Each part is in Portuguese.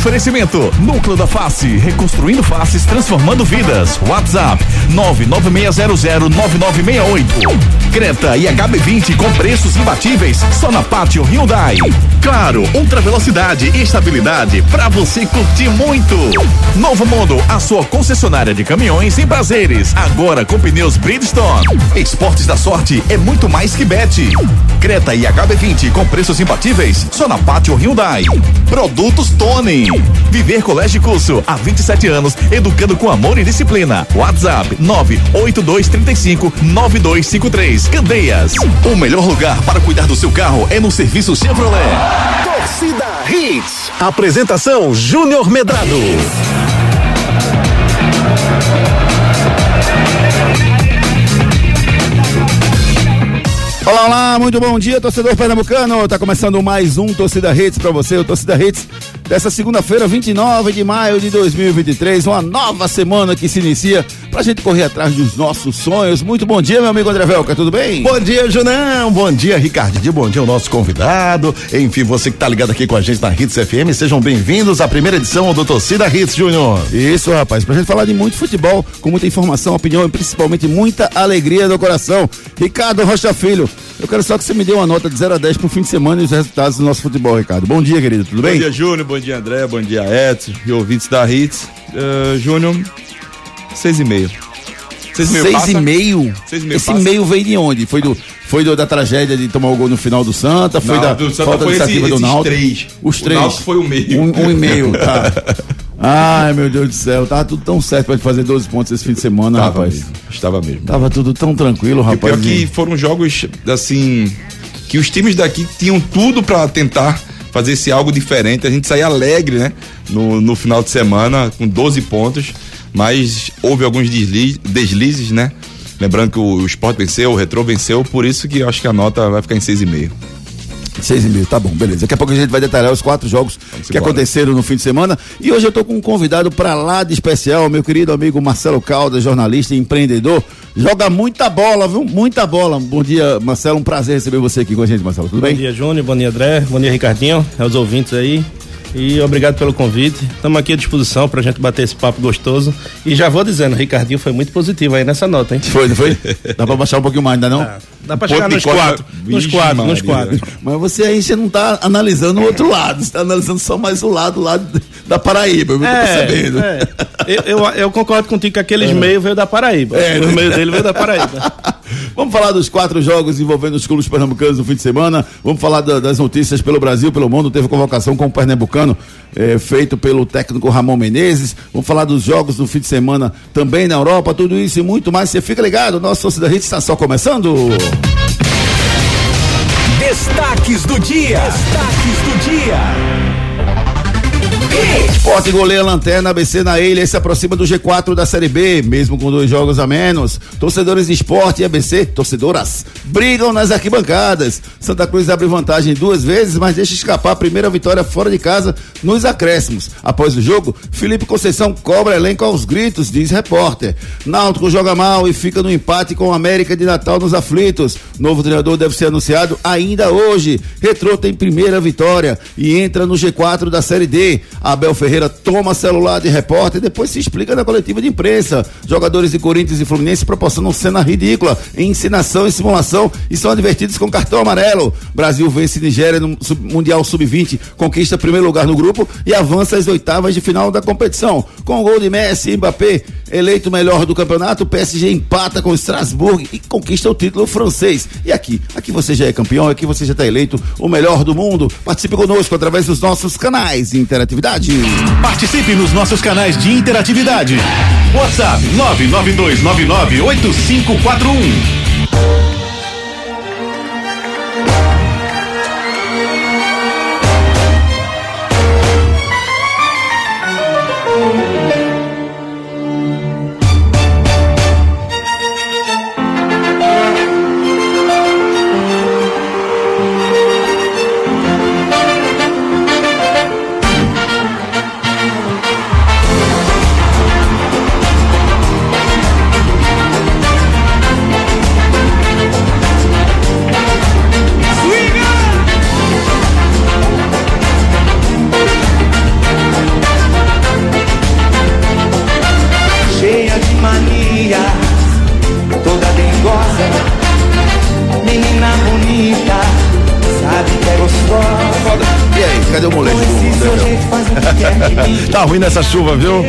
Oferecimento Núcleo da Face, reconstruindo faces, transformando vidas. WhatsApp 996009968. Creta e HB20 com preços imbatíveis só na Pátio Hyundai. Claro, ultra velocidade e estabilidade para você curtir muito. Novo Mundo, a sua concessionária de caminhões em prazeres, agora com pneus Bridgestone. Esportes da Sorte é muito mais que bet. Creta e HB20 com preços imbatíveis só na Pátio Hyundai. Produtos Tony. Viver Colégio e Curso há 27 anos, educando com amor e disciplina. WhatsApp 98235 9253. Candeias. O melhor lugar para cuidar do seu carro é no serviço Chevrolet. Torcida Hits. Apresentação Júnior Medrado. Olá, olá, muito bom dia, torcedor pernambucano. Tá começando mais um Torcida Hits para você, o Torcida Hits dessa segunda-feira, 29 de maio de 2023, uma nova semana que se inicia pra gente correr atrás dos nossos sonhos. Muito bom dia, meu amigo André Velca, tudo bem? Bom dia, Junão. Bom dia, Ricardinho. Bom dia ao nosso convidado. Enfim, você que tá ligado aqui com a gente na Hits FM, sejam bem-vindos à primeira edição do Torcida Hits, Júnior. Isso, rapaz, pra gente falar de muito futebol, com muita informação, opinião e principalmente muita alegria no coração. Ricardo Rocha Filho, eu quero só que você me dê uma nota de 0 a 10 pro fim de semana e os resultados do nosso futebol, Ricardo. Bom dia, querido, tudo bem? Bom dia, Júnior. Bom dia, André. Bom dia, Edson e ouvintes da Hits. Uh, Júnior, seis e meio. Seis e meio? Seis e meio? Seis e meio Esse passa? meio veio de onde? Foi do, foi do, da tragédia de tomar o gol no final do Santa? Foi Não, da do Santa falta foi iniciativa esse- do Náutico? três. Os O três. Náutico foi o meio. Um, um e meio, tá. Ai, meu Deus do céu, tava tudo tão certo pra gente fazer 12 pontos esse fim de semana, Estava rapaz. mesmo. Estava mesmo. Tava tudo tão tranquilo, E o rapaz. pior que foram jogos, assim, que os times daqui tinham tudo pra tentar fazer esse algo diferente. A gente saía alegre, né? No, no final de semana, com 12 pontos, mas houve alguns desli- deslizes, né? Lembrando que o, o Sport venceu, o Retro venceu, por isso que eu acho que a nota vai ficar em 6,5. Seis e meio, tá bom, beleza. Daqui a pouco a gente vai detalhar os quatro jogos que embora. aconteceram no fim de semana. E hoje eu tô com um convidado pra lá de especial, meu querido amigo Marcelo Caldas, jornalista e empreendedor. Joga muita bola, viu? Muita bola. Bom dia, Marcelo. Um prazer receber você aqui com a gente, Marcelo. Tudo Bom bem? dia, Júnior. Bom dia, André. Bom dia, Ricardinho. Aos ouvintes aí. E obrigado pelo convite. Estamos aqui à disposição pra gente bater esse papo gostoso. E já vou dizendo, o Ricardinho foi muito positivo aí nessa nota, hein? Foi, não foi? Dá pra baixar um pouquinho mais, ainda não? Dá, dá pra Ponto chegar nos quatro. Nos quatro, nos quatro. Mas você aí, você não tá analisando o outro lado, você tá analisando só mais o lado lá da Paraíba, eu tô percebendo. É, eu, eu, eu concordo contigo que aqueles meios veio da Paraíba. É, Os né? meios dele veio da Paraíba. Vamos falar dos quatro jogos envolvendo os clubes pernambucanos no fim de semana. Vamos falar da- das notícias pelo Brasil, pelo mundo. Teve convocação com o pernambucano eh, feito pelo técnico Ramon Menezes. Vamos falar dos jogos do fim de semana também na Europa. Tudo isso e muito mais. Você fica ligado. Nossa Hits está só começando. Destaques do dia. Destaques do dia. Esporte goleia lanterna, ABC na ilha e se aproxima do G4 da Série B, mesmo com dois jogos a menos. Torcedores de esporte e ABC, torcedoras, brigam nas arquibancadas. Santa Cruz abre vantagem duas vezes, mas deixa escapar a primeira vitória fora de casa nos acréscimos. Após o jogo, Felipe Conceição cobra elenco aos gritos, diz repórter. Náutico joga mal e fica no empate com o América de Natal nos aflitos. Novo treinador deve ser anunciado ainda hoje. Retrô tem primeira vitória e entra no G4 da Série D. Abel Ferreira toma celular de repórter e depois se explica na coletiva de imprensa. Jogadores de Corinthians e Fluminense proporcionam cena ridícula ensinação e simulação e são advertidos com cartão amarelo. Brasil vence Nigéria no Mundial Sub-20, conquista primeiro lugar no grupo e avança às oitavas de final da competição. Com o gol de Messi e Mbappé, eleito melhor do campeonato, o PSG empata com o Strasbourg e conquista o título francês. E aqui, aqui você já é campeão, aqui você já está eleito o melhor do mundo. Participe conosco através dos nossos canais de interatividade. Participe nos nossos canais de interatividade. WhatsApp 992998541. Tá ruim nessa chuva, viu?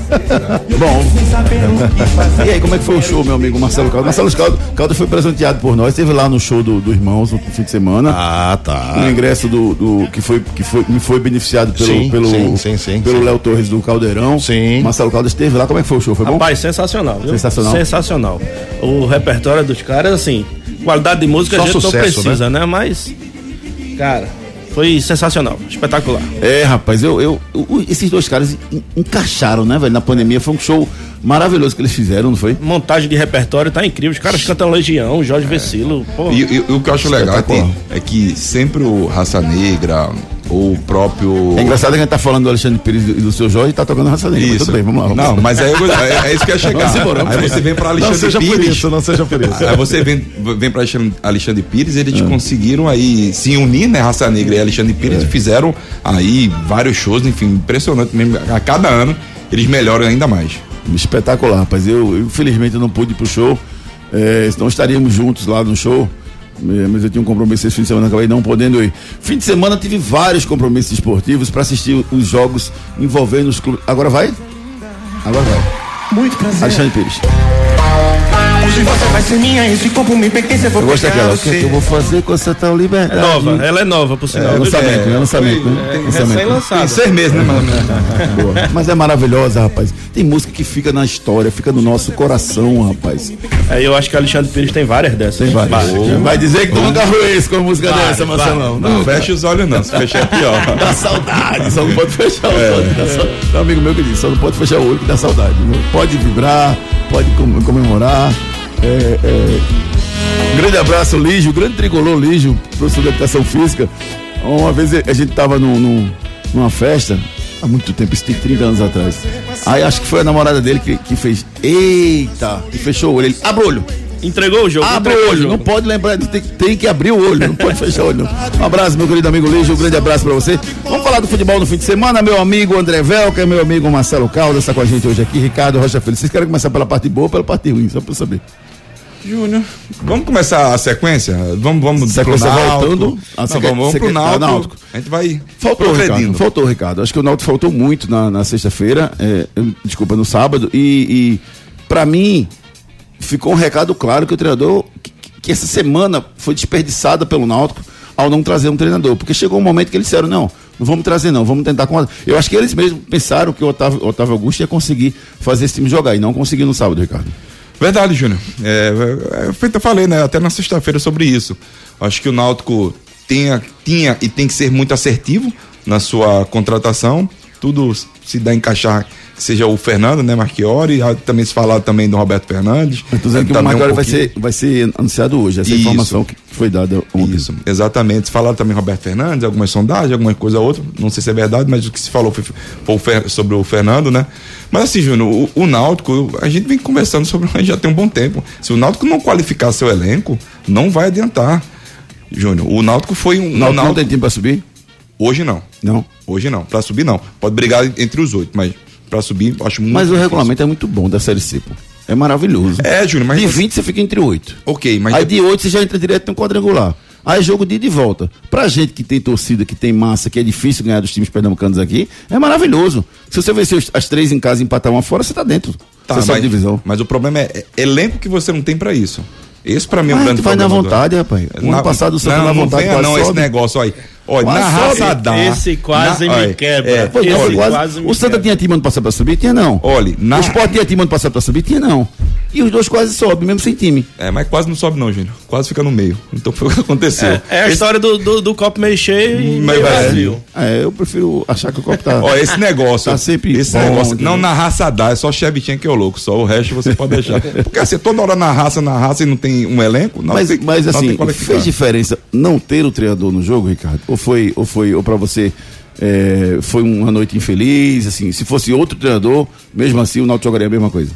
Bom. e aí, como é que foi o show, meu amigo Marcelo Caldo? Marcelo Caldo, Caldo foi presenteado por nós, esteve lá no show do, do Irmãos no fim de semana. Ah, tá. No ingresso do, do que foi que foi me foi beneficiado pelo Sim, pelo sim, sim, sim, pelo. Léo Torres do Caldeirão. Sim. Marcelo Caldo esteve lá. Como é que foi o show? Foi bom? Rapaz, sensacional, viu? Sensacional. Sensacional. O repertório dos caras, assim, qualidade de música Só a gente sucesso, não precisa, né? Mas, cara, foi sensacional, espetacular. É, rapaz, eu, eu, eu- esses dois caras en- encaixaram, né, velho, na pandemia. Foi um show maravilhoso que eles fizeram, não foi? Montagem de repertório tá incrível. Os caras cantam Legião, Jorge Vecilo. Pô, E, e- e o que eu acho legal é que, é que sempre o Raça Negra ou o próprio. É engraçado que a gente tá falando do Alexandre Pires e do seu Jorge e tá tocando raça negra. mas Isso. Tudo bem, vamos lá. Vamos Não, lá. mas aí eu- é, é isso que eu ia chegar. Aí você vem para Não Alexandre seja por Pires. isso, não seja por isso. Aí você vem, vem para Alexandre Pires, eles conseguiram aí se unir, né? Raça Negra e Alexandre Pires e fizeram aí vários shows, enfim, impressionante mesmo. A cada ano eles melhoram ainda mais. Espetacular, rapaz. Eu, infelizmente, não pude ir pro show. É, senão estaríamos juntos lá no show. É, Mas eu tinha um compromisso esse fim de semana, acabei não podendo ir. Fim de semana tive vários compromissos esportivos para assistir os jogos envolvendo os clubes. Agora vai? Agora vai. Muito prazer. Alexandre Pires. Hoje você vai ser minha, esse corpo me pertence, eu vou Eu gosto pegar daquela. O que, é que eu vou fazer com essa tal é liberdade? nova, ela é nova, por sinal. É, lançamento, né? Lançamento, né? É, Lançamento. Tem recém-lançada. seis meses, né, mano? Boa. Mas é maravilhosa, rapaz. Tem música que fica na história, fica no nosso coração, rapaz. Aí eu acho que Alexandre Pires tem várias dessas. Tem várias. Vai dizer que tu nunca foi esse com a música Vai, dessa. Marcelão. Não fecha os olhos, não. Se fechar é pior. Dá saudade, só não pode fechar o olho. Dá sau- Tem um amigo meu que disse, só não pode fechar o olho que dá saudade. Não Pode vibrar, pode com- comemorar. É, é. Um grande abraço, Lígio, grande tricolor Lígio, professor de educação física. Uma vez a gente tava num- num- numa festa, há muito tempo, isso tem 30 anos atrás. Aí acho que foi a namorada dele que, que fez, eita, e fechou o olho. Ele, abre o olho. Entregou o jogo. Abre o olho, não pode lembrar, tem, tem que abrir o olho, não pode fechar o olho. não. Um abraço, meu querido amigo Lígio, um grande abraço pra você. Vamos falar do futebol no fim de semana, meu amigo André Velca, meu amigo Marcelo Caldas, está com a gente hoje aqui, Ricardo Rocha Filho. Vocês querem começar pela parte boa ou pela parte ruim, só eu saber. Júnior, vamos começar a sequência? Vamos, vamos Sequência pro Náutico. voltando. Ah, Não, vamos, você pro ah, Náutico. Náutico. A gente vai Faltou. Ricardo. Faltou, Ricardo. Acho que o Náutico faltou muito na, na sexta-feira, é, desculpa, no sábado. E, e para mim, ficou um recado claro que o treinador, que, que essa semana foi desperdiçada pelo Náutico ao não trazer um treinador. Porque chegou um momento que eles disseram: não, não vamos trazer, não, vamos tentar com. a-". Eu acho que eles mesmos pensaram que o Otávio, o Otávio Augusto ia conseguir fazer esse time jogar e não conseguiu no sábado, Ricardo. Verdade, Júnior. É, é, feito, eu falei, né? Até na sexta-feira sobre isso. Acho que o Náutico tinha, tinha e tem que ser muito assertivo na sua contratação. Tudo se dá a encaixar que seja o Fernando, né, Marchiori, também se falar também do Roberto Fernandes. Tô dizendo que o Também um vai, ser, vai ser anunciado hoje, essa Isso. informação que foi dada ontem. Isso, exatamente. Se falaram também Roberto Fernandes, algumas sondagens, alguma coisa ou outra, não sei se é verdade, mas o que se falou foi, foi sobre o Fernando, né? Mas assim, Júnior, o, o Náutico, a gente vem conversando sobre já tem um bom tempo. Se o Náutico não qualificar seu elenco, não vai adiantar. Júnior, o Náutico foi um. O o Náutico não Náutico- tem time pra subir? Hoje não. Não. Hoje não. Pra subir, não. Pode brigar entre os oito, mas pra subir, acho muito. Mas o difícil. regulamento é muito bom da Série C, pô. É maravilhoso. É, Júnior, mas. de você- 20 você fica entre 8. Ok, mas. Aí de 8 você já entra direto no quadrangular. Aí jogo de ida e volta. Pra gente que tem torcida, que tem massa, que é difícil ganhar dos times pernambucanos aqui, é maravilhoso. Se você vencer as três em casa e empatar uma fora, você tá dentro. Tá, você mas, divisão. mas o problema é, é elenco que você não tem pra isso. Esse pra mim é um grande tu vai na problema vontade, rapaz. O ano passado o Santos não, na não vontade quase não esse negócio, olha. Olha, Quase na raça dá. Esse quase na, me olha, quebra. é, Foi, não, Esse quase- quase me o Santa quebra. tinha time ano passado pra subir? Tinha não. Olha, na- O Sport tinha time ano passado pra subir? Tinha não. E os dois quase sobem, mesmo sem time. É, mas quase não sobe não, Júnior. Quase fica no meio. Então foi o que aconteceu. É, é a história do, do, do copo meio cheio e meio vazio. É, eu prefiro achar que o copo tá. Ó, esse negócio. Tá sempre esse bom, negócio. Não, na raça dá, é só Chevchenko que é o louco. Só o resto você pode deixar. Porque assim, toda hora na raça, na raça e não tem um elenco. Não Mas, tem, mas assim, fez diferença não ter o treinador no jogo, Ricardo? Ou foi, ou foi, ou para você é, foi uma noite infeliz? Assim, se fosse outro treinador, mesmo assim o Náutico jogaria a mesma coisa.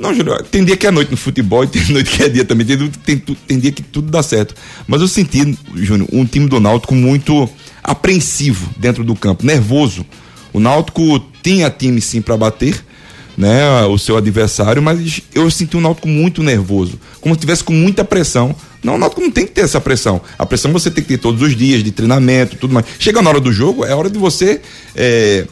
Não, Júnior, tem dia que é noite no futebol e tem noite que é dia também. Tem, tem, tem dia que tudo dá certo. Mas eu senti, Júnior, um time do Náutico muito apreensivo dentro do campo, nervoso. O Náutico tinha time sim para bater, né, o seu adversário, mas eu senti o Náutico muito nervoso, como se tivesse com muita pressão. Não, o Náutico não tem que ter essa pressão. A pressão você tem que ter todos os dias de treinamento, tudo mais. Chega na hora do jogo, é hora de você é,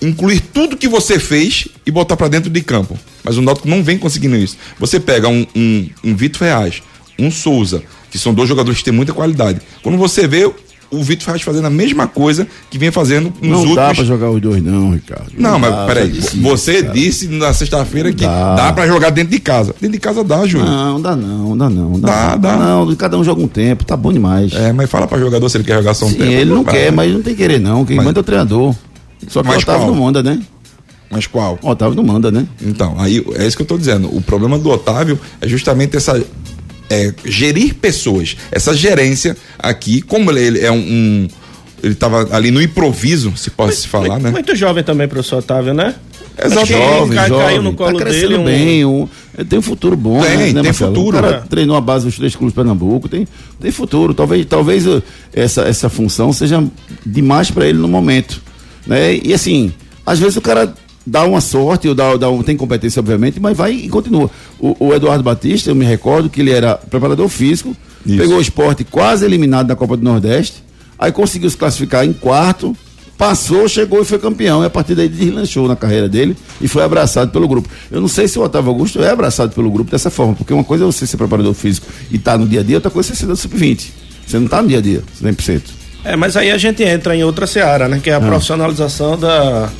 incluir tudo que você fez e botar para dentro de campo. Mas o Náutico não vem conseguindo isso. Você pega um, um, um Vitor Reais, um Souza, que são dois jogadores que têm muita qualidade. Quando você vê o Vitor Reais fazendo a mesma coisa que vem fazendo nos Não últimos. dá pra jogar os dois, não, Ricardo. Não, mas dá, peraí, disse você cara. disse na sexta-feira que Dá. dá pra jogar dentro de casa. Dentro de casa dá, Júnior. Não, dá não, dá não. Dá, não. dá. Não, cada um joga um tempo, tá bom demais. É, mas fala pra jogador se ele quer jogar só um Sim, tempo. ele não Vai. quer, mas não tem que querer não. Quem Mas- manda é o treinador. Só que o Mas Otávio qual? não manda, né? Mas qual? O Otávio não manda, né? Então, aí é isso que eu tô dizendo. O problema do Otávio é justamente essa. É, gerir pessoas. Essa gerência aqui, como ele, é um. um- ele tava ali no improviso, se pode se falar, muito, né? muito jovem também, professor Otávio, né? Exato. Que Jovem, cai- jovem. caiu no colo tá crescendo dele. um- bem. Um, ele tem um futuro bom, Tem, né, né, tem Marcelo? futuro. O cara É. treinou a base dos três clubes de Pernambuco, tem, tem futuro. Talvez, talvez uh, essa, essa função seja demais para ele no momento. Né? E assim, às vezes o cara dá uma sorte, ou dá, dá um, tem competência, obviamente, mas vai e continua. O, o Eduardo Batista, eu me recordo que ele era preparador físico, Isso. pegou o esporte quase eliminado da Copa do Nordeste, aí conseguiu se classificar em quarto, passou, chegou e foi campeão. E a partir daí deslanchou na carreira dele e foi abraçado pelo grupo. Eu não sei se o Otávio Augusto é abraçado pelo grupo dessa forma, porque uma coisa é você ser preparador físico e estar no dia a dia, outra coisa é você ser do sub-20. Você não está no dia a dia, 100%. É, mas aí a gente entra em outra seara, né? Que é a profissionalização da, da-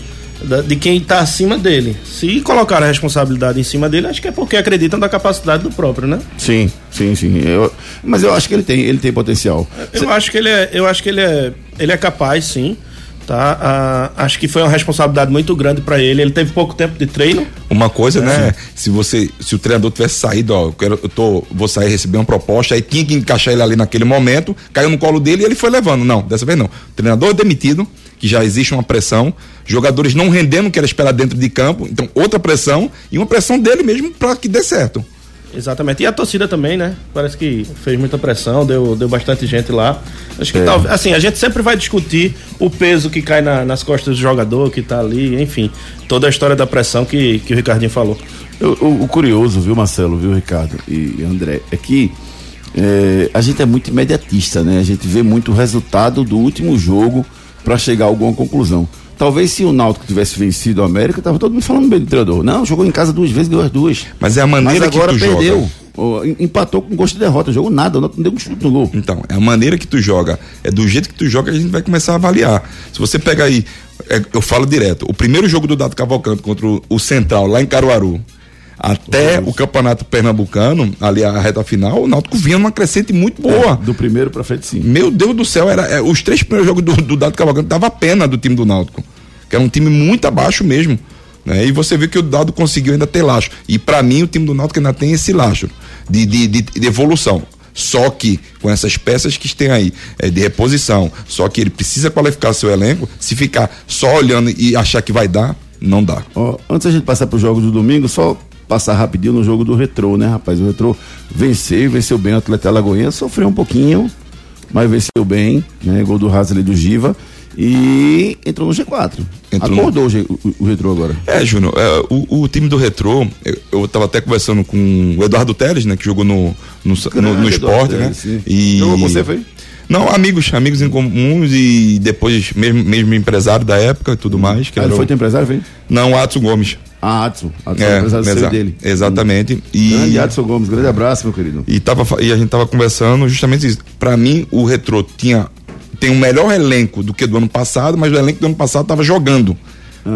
de quem está acima dele. Se colocar a responsabilidade em cima dele, acho que é porque acreditam da capacidade do próprio, né? Sim, sim, sim. Eu- mas eu acho que ele tem, ele tem potencial. Eu acho que ele é, eu acho que ele é, ele é capaz, sim. Tá? Ah, acho que foi uma responsabilidade muito grande para ele. Ele teve pouco tempo de treino. Uma coisa, né? Se você, se o treinador tivesse saído, ó, eu, quero, eu tô, vou sair receber uma proposta, aí tinha que encaixar ele ali naquele momento, caiu no colo dele e ele foi levando. Não, dessa vez não. O treinador demitido, que já existe uma pressão, jogadores não rendendo o que era esperado dentro de campo, então outra pressão e uma pressão dele mesmo para que dê certo. Exatamente. E a torcida também, né? Parece que fez muita pressão, deu, deu bastante gente lá. Acho É. que talvez. Assim, a gente sempre vai discutir o peso que cai na- nas costas do jogador que tá ali, enfim. Toda a história da pressão que, que o Ricardinho falou. Eu- o, o curioso, viu, Marcelo, viu, Ricardo e André, é que é, a gente é muito imediatista, né? A gente vê muito o resultado do último jogo para chegar a alguma conclusão. Talvez se o Náutico tivesse vencido o América, tava todo mundo falando bem do treinador. Não, jogou em casa duas vezes, ganhou as duas. Mas é a maneira Mas agora que tu perdeu. joga. Em- Empatou com gosto de derrota, jogou nada, não deu um chute no gol. Então, é a maneira que tu joga, é do jeito que tu joga que a gente vai começar a avaliar. Se você pega aí, é, eu falo direto, o primeiro jogo do Dado Cavalcante contra o, o Central, lá em Caruaru, até o Campeonato Pernambucano, ali a reta final, o Náutico vinha numa crescente muito boa. Do primeiro pra frente, sim. Meu Deus do céu, era, é, os três primeiros jogos do, do Dado Cavalcante dava pena do time do Náutico. Que era um time muito abaixo mesmo. Né? E você vê que o Dado conseguiu ainda ter lastro. E pra mim o time do Náutico ainda tem esse lastro de, de, de, de evolução. Só que com essas peças que tem aí é, de reposição, só que ele precisa qualificar seu elenco. Se ficar só olhando e achar que vai dar, não dá. Ó, antes da gente passar para os jogos do domingo, só passar rapidinho no jogo do Retrô, né, rapaz? O Retrô venceu, venceu bem o Atleta Alagoinha, sofreu um pouquinho, mas venceu bem, né? Gol do Hasley do Giva e entrou no G4. Entrou no- Acordou o, G- o- o Retrô agora. É, Júnior, é, o, o time do Retrô, eu, eu tava até conversando com o Eduardo Teles, né, que jogou no, no, no, no esporte, né? Teles, sim. E... Jogou com você, foi? Não, amigos, amigos em comuns e depois mesmo, mesmo empresário da época e tudo mais. Que Ah, ele foi o... teu empresário, foi? Não, Adson Gomes. Ah, Adson. Adson, É, empresário seu exa- dele. Exatamente. E, Grande Adson Gomes, grande abraço, meu querido. e, tava, e a gente tava conversando justamente isso. Pra mim, o Retrô tinha tem um melhor elenco do que do ano passado, mas o elenco do ano passado tava jogando.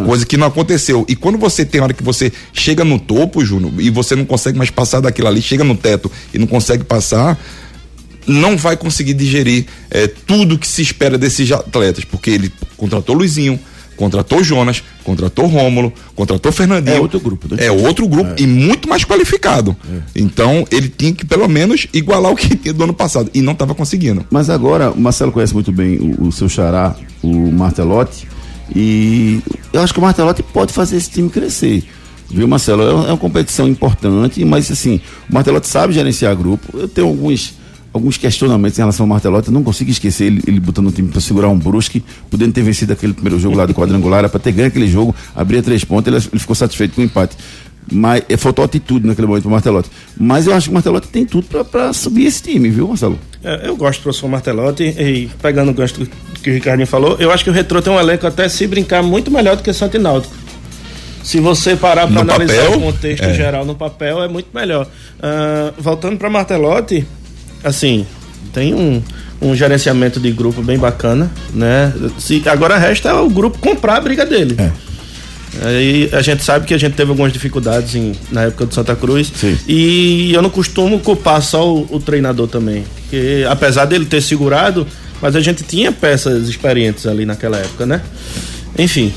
Coisa que não aconteceu. E quando você tem hora que você chega no topo, Júnior, e você não consegue mais passar daquilo ali, chega no teto e não consegue passar, não vai conseguir digerir eh, tudo que se espera desses atletas, porque ele contratou Luizinho, contratou Jonas, contratou Rômulo, contratou Fernandinho. É outro grupo, né? É outro grupo e muito mais qualificado. Então, ele tinha que pelo menos igualar o que tinha do ano passado e não estava conseguindo. Mas agora, o Marcelo conhece muito bem o, o seu xará, o Martelotti, e eu acho que o Martelotti pode fazer esse time crescer. Viu, Marcelo? É uma, é uma competição importante, mas assim, o Martelotti sabe gerenciar grupo. Eu tenho alguns, alguns questionamentos em relação ao Martelotti, eu não consigo esquecer ele, ele botando o time para segurar um Brusque, podendo ter vencido aquele primeiro jogo lá do quadrangular, para ter ganho aquele jogo, abria três pontos, ele, ele ficou satisfeito com o empate. Mas é, faltou atitude naquele momento pro Martelotti. Mas eu acho que o Martelotti tem tudo pra, pra subir esse time, viu, Marcelo? É, eu gosto do professor Martelotti e pegando o gancho do que o Ricardinho falou, eu acho que o Retrô tem um elenco até se brincar muito melhor do que o Santo Náutico. Se você parar para analisar papel, o contexto é. geral no papel, é muito melhor. Ah, voltando para Martelotti, assim, tem um, um gerenciamento de grupo bem bacana, né? Se, agora resta o grupo comprar a briga dele. Aí a gente sabe que a gente teve algumas dificuldades em- na época do Santa Cruz. Sim. E eu não costumo culpar só o, o treinador também. Porque apesar dele ter segurado, mas a gente tinha peças experientes ali naquela época, né? Enfim.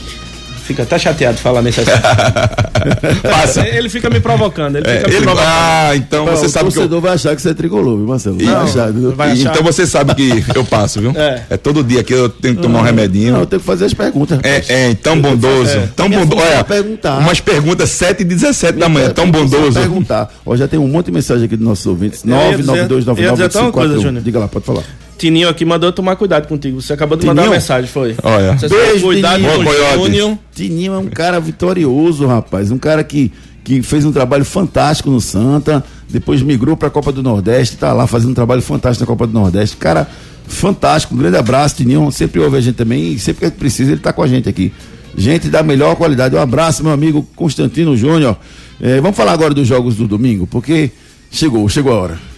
Fica até chateado de falar nesse assunto. Passa. Ele fica me provocando. Ele É, fica me ele- provocando. ah, então você o sabe que eu, torcedor vai achar que você é tricolor, viu, Marcelo? Vai Não, achar, viu? vai achar. então você sabe que eu passo, viu? É. É, todo dia que eu tenho que tomar um remedinho. Não, eu tenho que fazer as perguntas. É, é, tão bondoso. É. Tão bondoso. é Olha, perguntar. umas perguntas 7 e 17 da manhã. Tão bondoso. Perguntar. Ó, já tem um monte de mensagem aqui dos nossos ouvintes. Eu ia dizer- 99299 eu ia dizer até uma coisa, Júnior. Diga lá, pode falar. Tininho aqui mandou tomar cuidado contigo. Você acabou de mandar Tininho? uma mensagem, foi? Olha. Você Beijo, cuidado Tininho. com o. Júnior. Tininho é um cara vitorioso, rapaz. Um cara que, que fez um trabalho fantástico no Santa, depois migrou para a Copa do Nordeste, tá lá fazendo um trabalho fantástico na Copa do Nordeste. Cara, fantástico. Um grande abraço, Tininho. Sempre ouve a gente também e sempre que a gente precisa, ele tá com a gente aqui. Gente da melhor qualidade. Um abraço, meu amigo Constantino Júnior. Eh, vamos falar agora dos jogos do domingo, porque chegou, chegou a hora.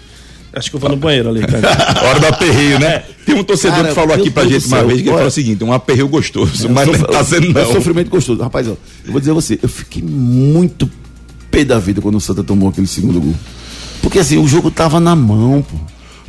Acho que eu vou no banheiro ali, cara. Hora do aperreio, né? Tem um torcedor Cara, que falou aqui pra Deus gente uma céu, vez que ele olha. falou o seguinte: um aperreio gostoso, mas não Sof- tá sendo É não. sofrimento gostoso. Rapaz, ó, eu vou dizer a você, eu fiquei muito pé da vida quando o Santa tomou aquele segundo gol. Porque assim, o jogo tava na mão, pô.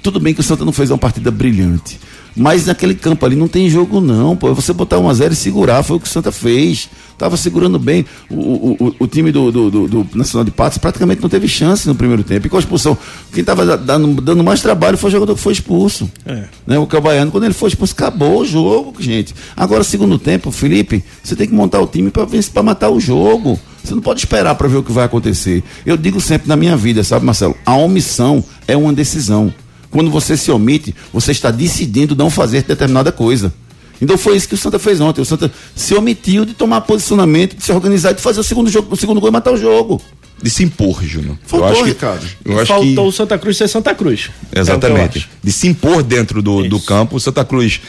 Tudo bem que o Santa não fez uma partida brilhante. Mas naquele campo ali não tem jogo, não, pô. É Você botar 1 a 0 e segurar, foi o que o Santa fez. Tava segurando bem. O, o, o, o time do, do, do- do Nacional de Patos praticamente não teve chance no primeiro tempo. E com a expulsão, quem tava dando, dando mais trabalho foi o jogador que foi expulso. É. Né? O Cabaiano, quando ele foi expulso, acabou o jogo, gente. Agora, segundo tempo, Felipe, você tem que montar o time para matar o jogo. Você não pode esperar para ver o que vai acontecer. Eu digo sempre na minha vida, sabe, Marcelo? A omissão é uma decisão. Quando você se omite, você está decidindo não fazer determinada coisa. Então foi isso que o Santa fez ontem. O Santa se omitiu de tomar posicionamento, de se organizar, de fazer o segundo jogo, o segundo gol e matar o jogo. De se impor, Júnior. Faltou, eu acho que, Ricardo. Eu acho Faltou que... o Santa Cruz ser Santa Cruz. É Exatamente. acho. de se impor dentro do, do campo. O Santa Cruz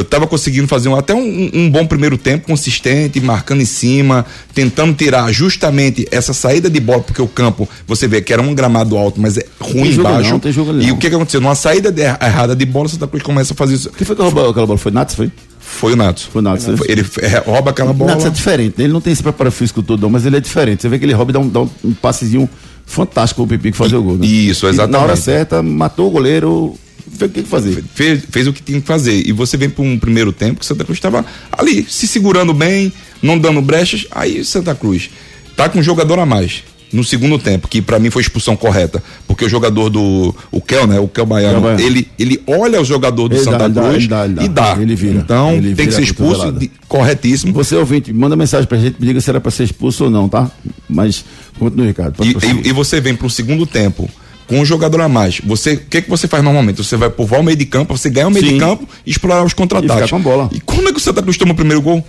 estava conseguindo fazer um- até um, um bom primeiro tempo, consistente, marcando em cima, tentando tirar justamente essa saída de bola, porque o campo, você vê que era um gramado alto, mas é ruim embaixo. não, tem jogo ali e o que, que aconteceu? Numa saída de- errada de bola, o Santa Cruz começa a fazer isso. Quem foi que roubou aquela bola? Foi Nats, foi? Foi o Nato. Foi o Nats, né? Ele é, rouba aquela bola. Nats é diferente, né? ele não tem esse preparo físico todo, não, mas ele é diferente. Você vê que ele rouba e dá um, dá um, passezinho fantástico pro Pipico fazer o gol. Né? Isso, E exatamente. na hora certa, matou o goleiro, fez o que tem que fazer. fez, fez o que tinha que fazer. E você vem para um primeiro tempo que o Santa Cruz estava ali, se segurando bem, não dando brechas. Aí o Santa Cruz tá com um jogador a mais. No segundo tempo, que para mim foi expulsão correta, porque o jogador do. O Kel, né? O Kel Baiano, Kel Baiano. ele, ele olha o jogador do Ele Santa dá, Cruz ele dá, ele dá. e dá. Ele vira. Então Ele tem vira que ser expulso, de- corretíssimo. Você ouvinte, manda mensagem pra gente, me diga se era pra ser expulso ou não, tá? Mas continue, Ricardo. E, e, e você vem para um segundo tempo com um jogador a mais. Você, o que que você faz normalmente? Você vai povoar o meio de campo, você ganha o meio Sim. de campo e explorar os E contra-ataques. ficar com a bola. E como é que o Santa Cruz toma o primeiro gol?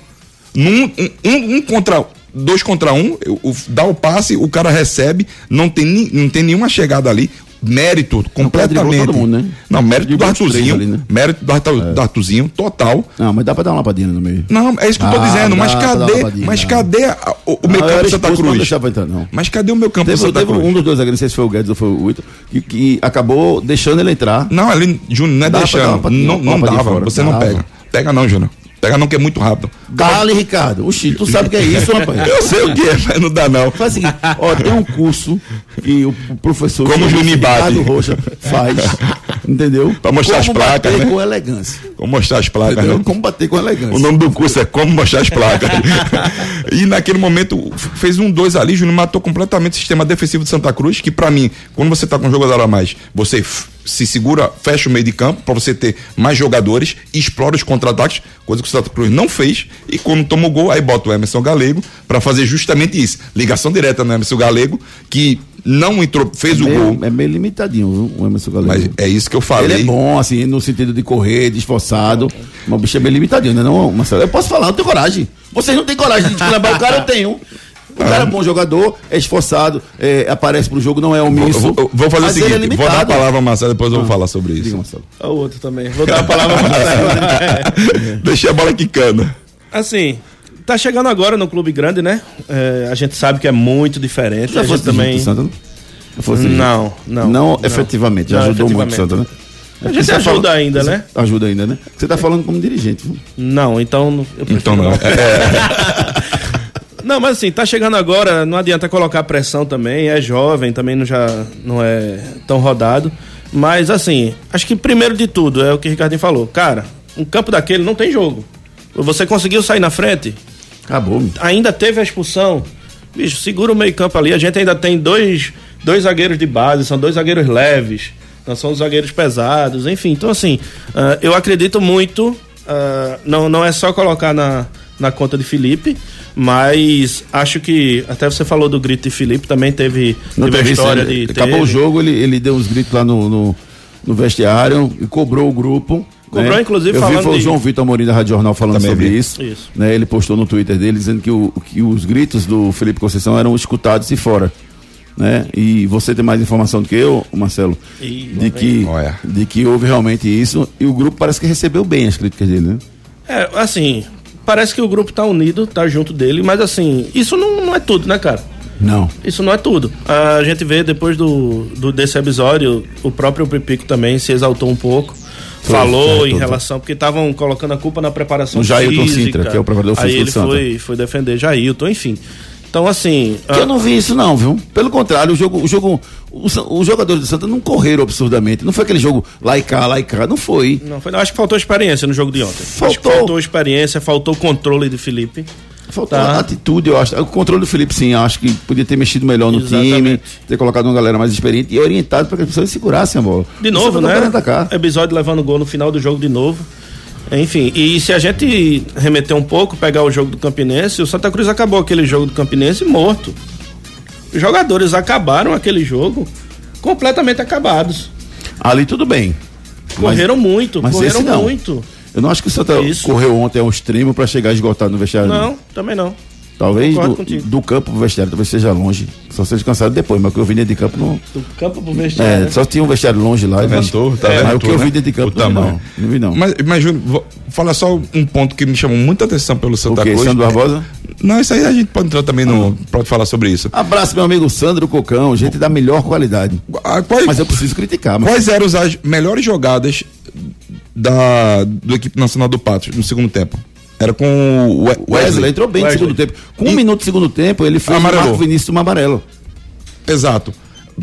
Num, um, um- um contra dois contra um, o- o- dá o passe, o cara recebe, não tem, ni- não tem nenhuma chegada ali. Mérito completamente. todo mundo, né? Não, mérito do Artuzinho. ali, né? Mérito do, Artu, do Artuzinho, total. Não, mas dá pra dar uma lapadinha no meio. Não, é isso que eu tô Ah, dizendo. dá Mas cadê, mas não. cadê a- o, o meio Ah, eu campo Santa não Cruz? entrar, não. Mas cadê o meu campo Teve, Santa teve Cruz? um dos dois não sei se foi o Guedes ou foi o Huito, que, que acabou deixando ele entrar. Não, ele, Júnior, não é Dá deixando. patinha- não não dava. fora. Você não Dava. pega. Pega não, Júnior. Pega não, que é muito rápido. Dale, Ricardo. Oxi, tu sabe o que é isso, rapaz? Eu sei o que é, mas não dá não. Faz o seguinte, ó, tem um curso que o professor Como. Ricardo Rocha faz, entendeu? Pra mostrar as Como placas, bater né? com elegância. Vou mostrar as placas. Né? Como bater com elegância. O nome do curso é Como Mostrar as Placas. e naquele momento fez um dois ali, Júnior matou completamente o sistema defensivo de Santa Cruz, que pra mim, quando você tá com um jogador a mais, você se segura, fecha o meio de campo pra você ter mais jogadores, explora os contra-ataques, coisa que o Santa Cruz não fez, e quando toma o gol, aí bota o Emerson Galego pra fazer justamente isso. Ligação direta no Emerson Galego, que não entrou, fez o Meio- gol, é meio limitadinho, viu, o Emerson Galego. mas é isso que eu falei. Ele é bom, assim, no sentido de correr, de esforçado. Mas o bicho é bem limitadinho, né, não, Marcelo? Eu posso falar, eu tenho coragem. Vocês não têm coragem de levar o cara, eu tenho. O cara é bom jogador, é esforçado, é, aparece pro jogo, não é Vou, omisso. vou- vou fazer o é seguinte, vou dar a palavra ao Marcelo, depois eu vou falar sobre Diga, isso. Marcelo. O outro também. Vou dar a palavra para Marcelo. Deixei a bola quicando. Assim, tá chegando agora no clube grande, né? É, a gente sabe que é muito diferente. Já a gente também. Santa, não? Já fosse dirigente? Não, não. Não, efetivamente, já Não, ajudou muito o efetivamente. Santa, né? A gente Você ajuda fala- ainda, né? Ajuda ainda, né? Você tá falando como dirigente. viu? Não, então. eu Então não. Não, mas assim, tá chegando agora, não adianta colocar pressão também, é jovem, também não já não é tão rodado. Mas assim, acho que primeiro de tudo é o que o Ricardinho falou. Cara, um campo daquele não tem jogo. Você conseguiu sair na frente, Acabou. ainda teve a expulsão. Bicho, segura o meio-campo ali. A gente ainda tem dois, dois zagueiros de base, são dois zagueiros leves, não são os zagueiros pesados, enfim. Então, assim, ah, eu acredito muito. ah, não, não é só colocar na, na conta de Felipe, mas acho que. Até você falou do grito de Felipe, também teve, Não teve a teve isso, história ele- de. Acabou teve- o jogo, ele, ele deu uns gritos lá no, no, no vestiário e cobrou o grupo. Cobrou, né? inclusive, Eu vi foi o de- João Vitor Amorim da Rádio Jornal falando Também sobre vi. isso. Isso. Né? Ele postou no Twitter dele dizendo que, o, que os gritos do Felipe Conceição eram escutados e fora. Né? E você tem mais informação do que eu, Marcelo, Ih, de que, Olha. de que houve realmente isso e o grupo parece que recebeu bem as críticas dele, né? É, assim, parece que o grupo tá unido, tá junto dele, mas assim, isso não, não é tudo, né, cara? Não. Isso não é tudo. A gente vê depois do, do desse episódio, o próprio Pipico também se exaltou um pouco. Foi, falou é, em relação, porque estavam colocando a culpa na preparação O Jailton física. Sintra, que é o preparador Aí ele foi, foi defender Jailton, enfim. Então, assim. Que eu não vi isso não, viu? Pelo contrário, o jogo, o jogo, os, os jogadores do Santa não correram absurdamente. Não foi aquele jogo lá e cá, lá e cá, não foi. Não, foi, acho que faltou experiência no jogo de ontem. Faltou. faltou experiência, faltou controle de Felipe. Faltou Tá. atitude, eu acho. O controle do Felipe, sim, acho que podia ter mexido melhor no Exatamente. time, ter colocado uma galera mais experiente e orientado para que as pessoas segurassem a bola. De novo, não né? atacar. Episódio levando gol no final do jogo de novo. Enfim, e se a gente remeter um pouco, pegar o jogo do Campinense, o Santa Cruz acabou aquele jogo do Campinense morto. Os jogadores acabaram aquele jogo completamente acabados. Ali tudo bem. Correram muito, mas correram muito. Eu não acho que o Santa Isso. correu ontem ao extremo para chegar esgotado no vestiário. Não, também não. Talvez do, do campo pro vestiário talvez seja longe. Só seja cansado depois, mas o que eu vi dentro de campo não. Do campo pro vestiário. É, só tinha um vestiário longe lá. Tá vendo tu? Tá é, mas o que eu né? vi dentro de campo O não não. Não vi não. Mas, mas vou falar só um ponto que me chamou muita atenção pelo o Santa quê? Cruz. Sandro Barbosa? Não, isso aí a gente pode entrar também no. Pode falar sobre isso. Abraço, meu amigo Sandro Cocão, gente da melhor qualidade. Ah, quais, Mas eu preciso criticar, mas quais eram as melhores jogadas da do equipe nacional do Patos no segundo tempo? Era com o We- o Wesley entrou bem Wesley. no segundo tempo. Com um E- minuto do segundo tempo, ele fez Amarelou. o Marco Vinícius uma amarelo. Exato.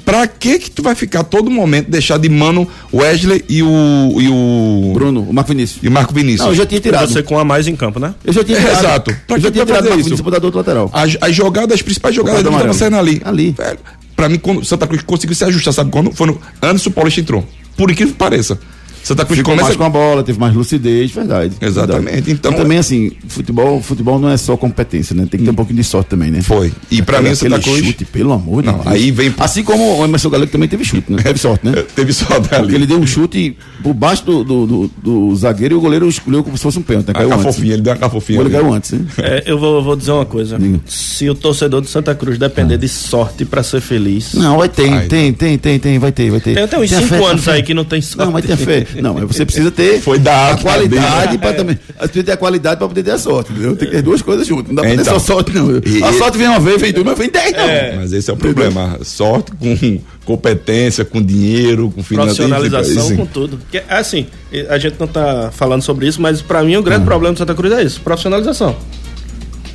Pra que que tu vai ficar todo momento deixar de mano Wesley e o e o Bruno, o Marco Vinícius. e o Marco Vinícius? Não, eu já tinha tirado. Você com a mais em campo, né? Eu já tinha É, tirado. exato. Pra eu já tinha tirado o fazer Marco isso? Vinícius pra dar do outro lateral. As, as jogadas, as principais jogadas dele estavam amarelo. saindo ali. Ali. Velho, pra mim, quando Santa Cruz conseguiu se ajustar, sabe quando? Foi no Anderson Paulista entrou. Por incrível que pareça. Santa Cruz Ficou começa mais com a bola, teve mais lucidez, verdade. Exatamente, Verdade. então- E também, assim, futebol, futebol não é só competência, né? Tem que ter um pouquinho de sorte também, né? Foi. E pra mim, o Santa Cruz. chute, pelo amor de Não, Deus. aí vem- Assim como o Emerson Galego também teve chute, né? Teve sorte, né? Teve só Porque dali. ele deu um chute por baixo do, do, do- do zagueiro e o goleiro escolheu como se fosse um pênalti. né? A Caiu antes. cafofinha, ele deu uma goleiro ali. caiu antes, né? É, eu vou, vou dizer uma coisa. Diga. Se o torcedor do Santa Cruz depender de sorte pra ser feliz. Não, vai ter, tem, tem, tem, tem, vai ter, vai ter. Tem até uns Tenha 5 fé, tenha anos aí que não tem sorte. Não, mas tenha fé. Não, mas você precisa ter Foi da a qualidade para também. Você precisa ter a qualidade para poder ter a sorte, entendeu? Tem que ter duas coisas juntas. Não dá pra ter Então. só sorte, não. E- a sorte vem uma vez, vem duas, mas vem dez, não. Mas esse é o problema. Sorte com competência, com dinheiro, com finanças. Profissionalização Sim. com tudo. Que, assim, a gente não tá falando sobre isso, mas pra mim o grande problema do Santa Cruz é isso: profissionalização.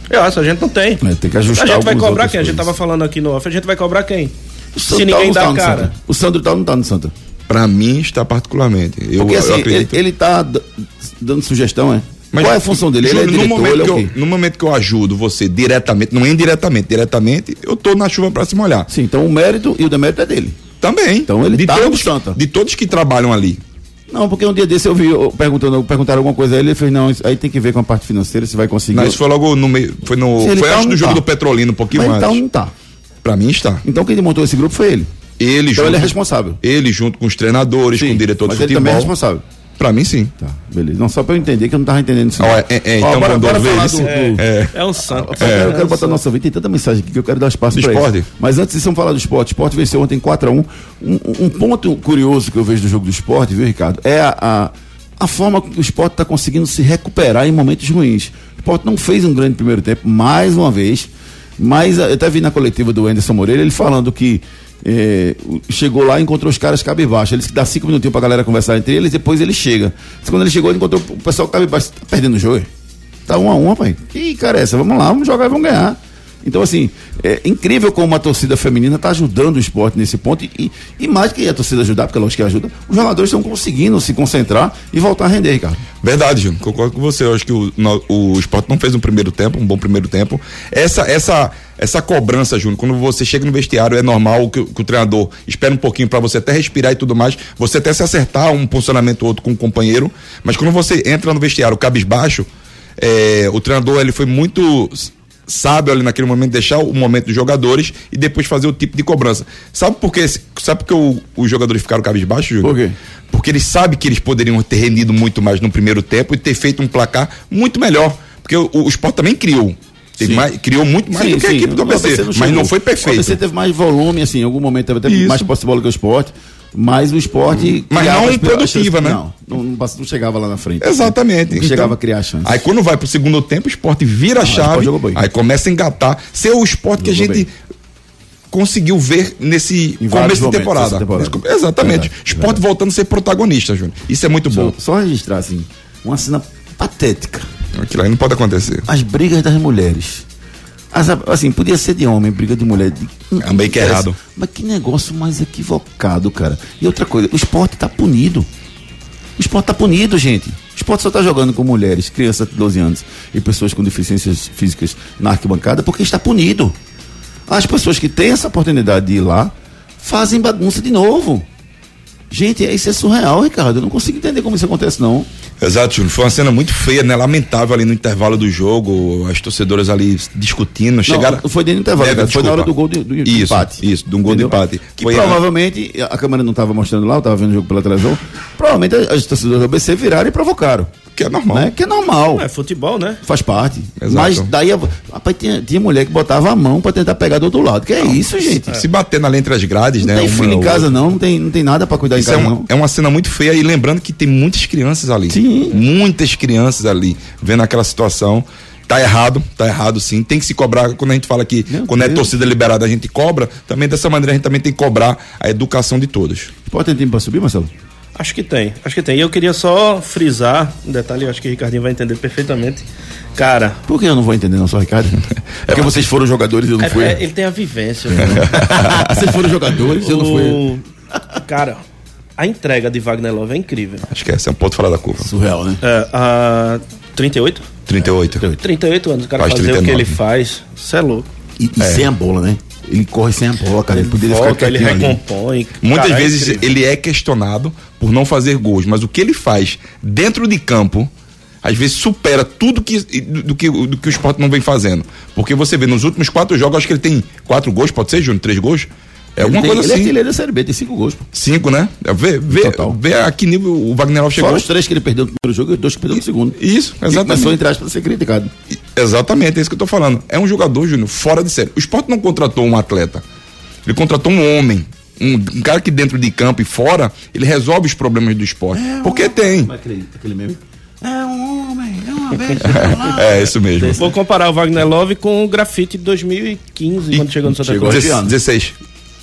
Eu acho, a gente não tem. É, tem que ajustar A gente vai cobrar quem? A gente coisas. tava falando aqui no off, a gente vai cobrar quem? O Se Sandro ninguém Tal dá tá cara. O Sandro Tal não tá no Santa. Pra mim, está particularmente. Eu, Porque eu assim, ele, acredito. ele tá d- dando sugestão, é? Qual é a função dele? Ele é Júlio, diretor, no, momento ele é eu, no momento que eu ajudo você diretamente, não é indiretamente, diretamente, eu tô na chuva pra se molhar. Sim, então o mérito e o demérito é dele. Também. Então ele de tá no todos, Santa. De todos que trabalham ali. Não, porque um dia desse eu vi eu, perguntando, perguntaram alguma coisa a ele, ele fez, não, aí tem que ver com a parte financeira, se vai conseguir. Mas isso foi logo no meio. Foi, no, foi tá, do não jogo tá. do Petrolino, um pouquinho Mas antes. então não tá. Pra mim está. Então quem montou esse grupo foi ele. Ele Então junto, ele é responsável. ele junto com os treinadores, com o diretor mas de ele também é futebol. responsável. Pra mim, sim. Tá, beleza. Não, só pra eu entender que eu não tava entendendo isso. Ó, não. é- é- é, Ó, então, bora, quando bora eu vejo falar isso- do, do- É. É um santo. Eu quero, eu quero botar nossa vida, tem tanta mensagem aqui que eu quero dar espaço Do para esporte. isso. Mas antes disso, vamos falar do esporte. O esporte venceu ontem 4x1. Um, um ponto curioso que eu vejo do jogo do esporte, viu, Ricardo? É a, a, a forma que o esporte está conseguindo se recuperar em momentos ruins. O esporte não fez um grande primeiro tempo, mais uma vez. Mas eh, eu até vi na coletiva do Anderson Moreira ele falando que o- chegou lá e encontrou os caras cabisbaixo. Ele disse que dá cinco minutinhos pra galera conversar entre eles, depois ele chega. Quando ele chegou, ele encontrou o pessoal cabisbaixo. Tá perdendo o jogo? é? Tá um a um, rapaz. Que cara é essa? Vamos lá, vamos jogar e vamos ganhar. Então, assim, é incrível como a torcida feminina está ajudando o esporte nesse ponto. E, e, mais que a torcida ajudar, porque lógico que ajuda, os jogadores estão conseguindo se concentrar e voltar a render, Ricardo. Verdade, Júnior. Concordo com você. Eu acho que o, no- o esporte não fez um primeiro tempo, um bom primeiro tempo. Essa, essa, essa cobrança, Júnior, quando você chega no vestiário, é normal que, o- que o treinador espera um pouquinho para você até respirar e tudo mais, você até se acertar um posicionamento ou outro com o companheiro. Mas quando você entra no vestiário cabisbaixo, é, o treinador ele foi muito s- sábio ali naquele momento deixar o momento dos jogadores e depois fazer o tipo de cobrança. Sabe por quê? Sabe por que o- os jogadores ficaram cabisbaixos, Júnior? Por quê? Porque eles sabem que eles poderiam ter rendido muito mais no primeiro tempo e ter feito um placar muito melhor. Porque o, o Sport também criou. Sim. mais- criou muito mais do que a equipe do ABC. Mas não foi O ABC perfeito. teve mais volume, assim, em algum momento teve até Isso. mais posse de bola que o esporte. Mas o esporte. Mas não produtiva, as- né? Não, não, não não chegava lá na frente. Exatamente. Não chegava a criar chance. Aí quando vai pro segundo tempo, o esporte vira a chave. Jogou. Aí começa a engatar. Ser o esporte que a Jogou gente bem. conseguiu ver nesse Em começo de temporada. temporada. Exatamente. Verdade, esporte verdade. voltando a ser protagonista, Júnior. Isso é muito bom. Só, só registrar, assim, uma cena patética. Aquilo aí não pode acontecer. As brigas das mulheres. As- assim, podia ser de homem, briga de mulher. De, É meio que errado. Mas que negócio mais equivocado, cara. E outra coisa, o esporte tá punido. O esporte tá punido, gente. O esporte só tá jogando com mulheres, crianças de 12 anos e pessoas com deficiências físicas na arquibancada porque está punido. As pessoas que têm essa oportunidade de ir lá fazem bagunça de novo. Gente, isso é surreal, Ricardo. Eu não consigo entender como isso acontece, não. Exato, Júnior. Foi uma cena muito feia, né? Lamentável ali no intervalo do jogo, as torcedoras ali discutindo, chegaram. Não, foi dentro do intervalo, É, cara. foi na hora do gol de, do isso, empate. Isso, de um gol de Entendeu? empate. Que Foi a- provavelmente, a câmera não estava mostrando lá, eu estava vendo o jogo pela televisão. Provavelmente as torcedoras do ABC viraram e provocaram. Que é normal. Né? Que é normal. É futebol, né? Faz parte. Exato. Mas daí, a- rapaz, tinha, tinha mulher que botava a mão pra tentar pegar do outro lado. Que é isso, gente? Se batendo ali entre as grades, Não né? tem uma filho em casa, não. Não tem, não tem nada pra cuidar Isso em é casa, uma, não. é uma cena muito feia e lembrando que tem muitas crianças ali. Sim. Muitas crianças ali vendo aquela situação. Tá errado, tá errado sim. Tem que se cobrar. Quando a gente fala que Meu quando é Deus. torcida liberada a gente cobra, também dessa maneira a gente também tem que cobrar a educação de todos. Pode ter tempo pra subir, Marcelo? Acho que tem, acho que tem. E eu queria só frisar um detalhe, eu acho que o Ricardinho vai entender perfeitamente. Cara, Por que eu não vou entender, não, só Ricardo? Porque vocês foram jogadores e eu não é- fui. é- ele tem a vivência. né? vocês foram jogadores e eu não fui. Cara, a entrega de Wagner Love é incrível. Acho que esse é um ponto fora da curva. Surreal, né? É, a 38? 38. 38 anos, o cara Faz fazer o que 39. ele faz, isso é louco. E, e sem a bola, né? Ele corre sem a bola, cara. Ele poderia Volta, ficar ele recompõe. Muitas Cara, é vezes incrível. ele é questionado por não fazer gols, mas o que ele faz dentro de campo, às vezes supera tudo que, do, que, do que o esporte não vem fazendo. Porque você vê nos últimos quatro jogos, acho que ele tem quatro gols, pode ser, Júnior? Três gols? É alguma tem, coisa ele é assim. artilheiro da Série B, tem cinco gols. Pô. Cinco, né? Vê, vê, Total. vê a que nível o Wagner chegou. Fora os três que ele perdeu no primeiro jogo e os dois que perdeu no segundo. Isso, E exatamente. começou, entre aspas, a ser criticado. Exatamente, é isso que eu tô falando. É um jogador, Júnior, fora de série. O esporte não contratou um atleta. Ele contratou um homem. Um, um cara que dentro de campo e fora, ele resolve os problemas do esporte. Porque tem. Aquele, aquele meme. É um homem, é uma vez. É, isso mesmo. Vou comparar o Wagner Love com o grafite de 2015, quando chegou no Santa chegou Cruz. esse ano. 16.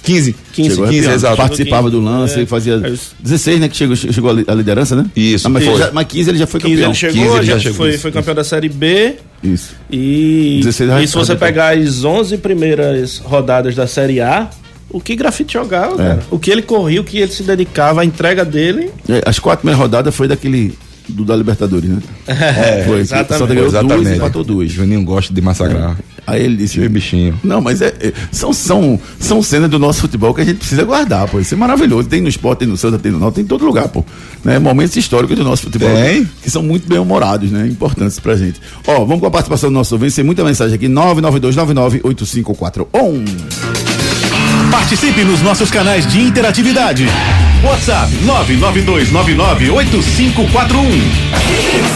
15. 15, Chegou 15, arrepiando. exato. Participava do lance, É. ele fazia. É isso. 16, né? Que chegou, chegou a li- a liderança, né? Isso, Ah, mas, foi. já- mas 15 ele já foi 15 campeão. ele chegou, 15 ele já já chegou, foi, isso. foi campeão da Série B. Isso. E, 16 já- e se você pegar as 11 primeiras rodadas da Série A, o que grafite jogava, É. cara. O que ele corria, o que ele se dedicava, a entrega dele. É, As quatro primeiras rodadas foi daquele. Do da Libertadores, né? É, foi. exatamente. Só ganhou duas e Exatamente. empatou duas. Juninho gosta de massacrar. Aí ele disse. Que bichinho. Não, mas é, é- são, são, são cenas do nosso futebol que a gente precisa guardar, pô. Isso é maravilhoso. Tem no esporte, tem no Santa, tem no Norte, tem em todo lugar, pô. Né? Momentos históricos do nosso futebol. Tem. Que são muito bem humorados, né? Importantes pra gente. Ó, vamos com a participação do nosso ouvinte. Tem muita mensagem aqui. 992998541. Participe nos nossos canais de interatividade. WhatsApp 992998541.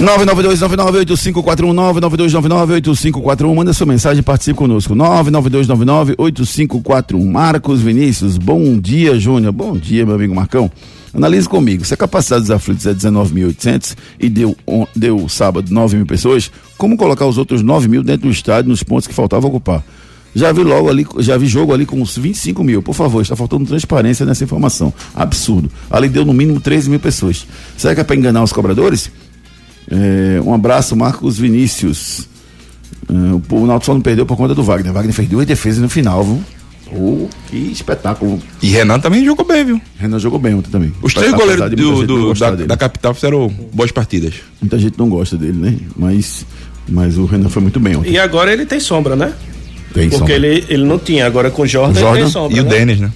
992998541 manda sua mensagem participe conosco. 992998541 Marcos Vinícius bom dia Júnior. Bom dia meu amigo Marcão. Analise comigo se a capacidade dos aflitos é 19.800 e deu, deu sábado 9 mil pessoas como colocar os outros 9 mil dentro do estádio nos pontos que faltava ocupar já vi logo ali, já vi jogo ali com uns 25 mil. Por favor, está faltando transparência nessa informação. Absurdo. Ali deu no mínimo 13 mil pessoas. Será que é para enganar os cobradores? É, um abraço, Marcos Vinícius. É, o, Náutico só não perdeu por conta do Wagner. Wagner fez duas defesas no final, viu? Oh, que espetáculo. E Renan também jogou bem, viu? Renan jogou bem ontem também. Os três goleiros do, do- da, da capital fizeram boas partidas. Muita gente não gosta dele, né? Mas, mas o Renan foi muito bem ontem. E agora ele tem sombra, né? Tem Porque sombra. ele, ele não tinha, agora com o Jordan, Jordan ele tem sombra. E o né? Denis, né?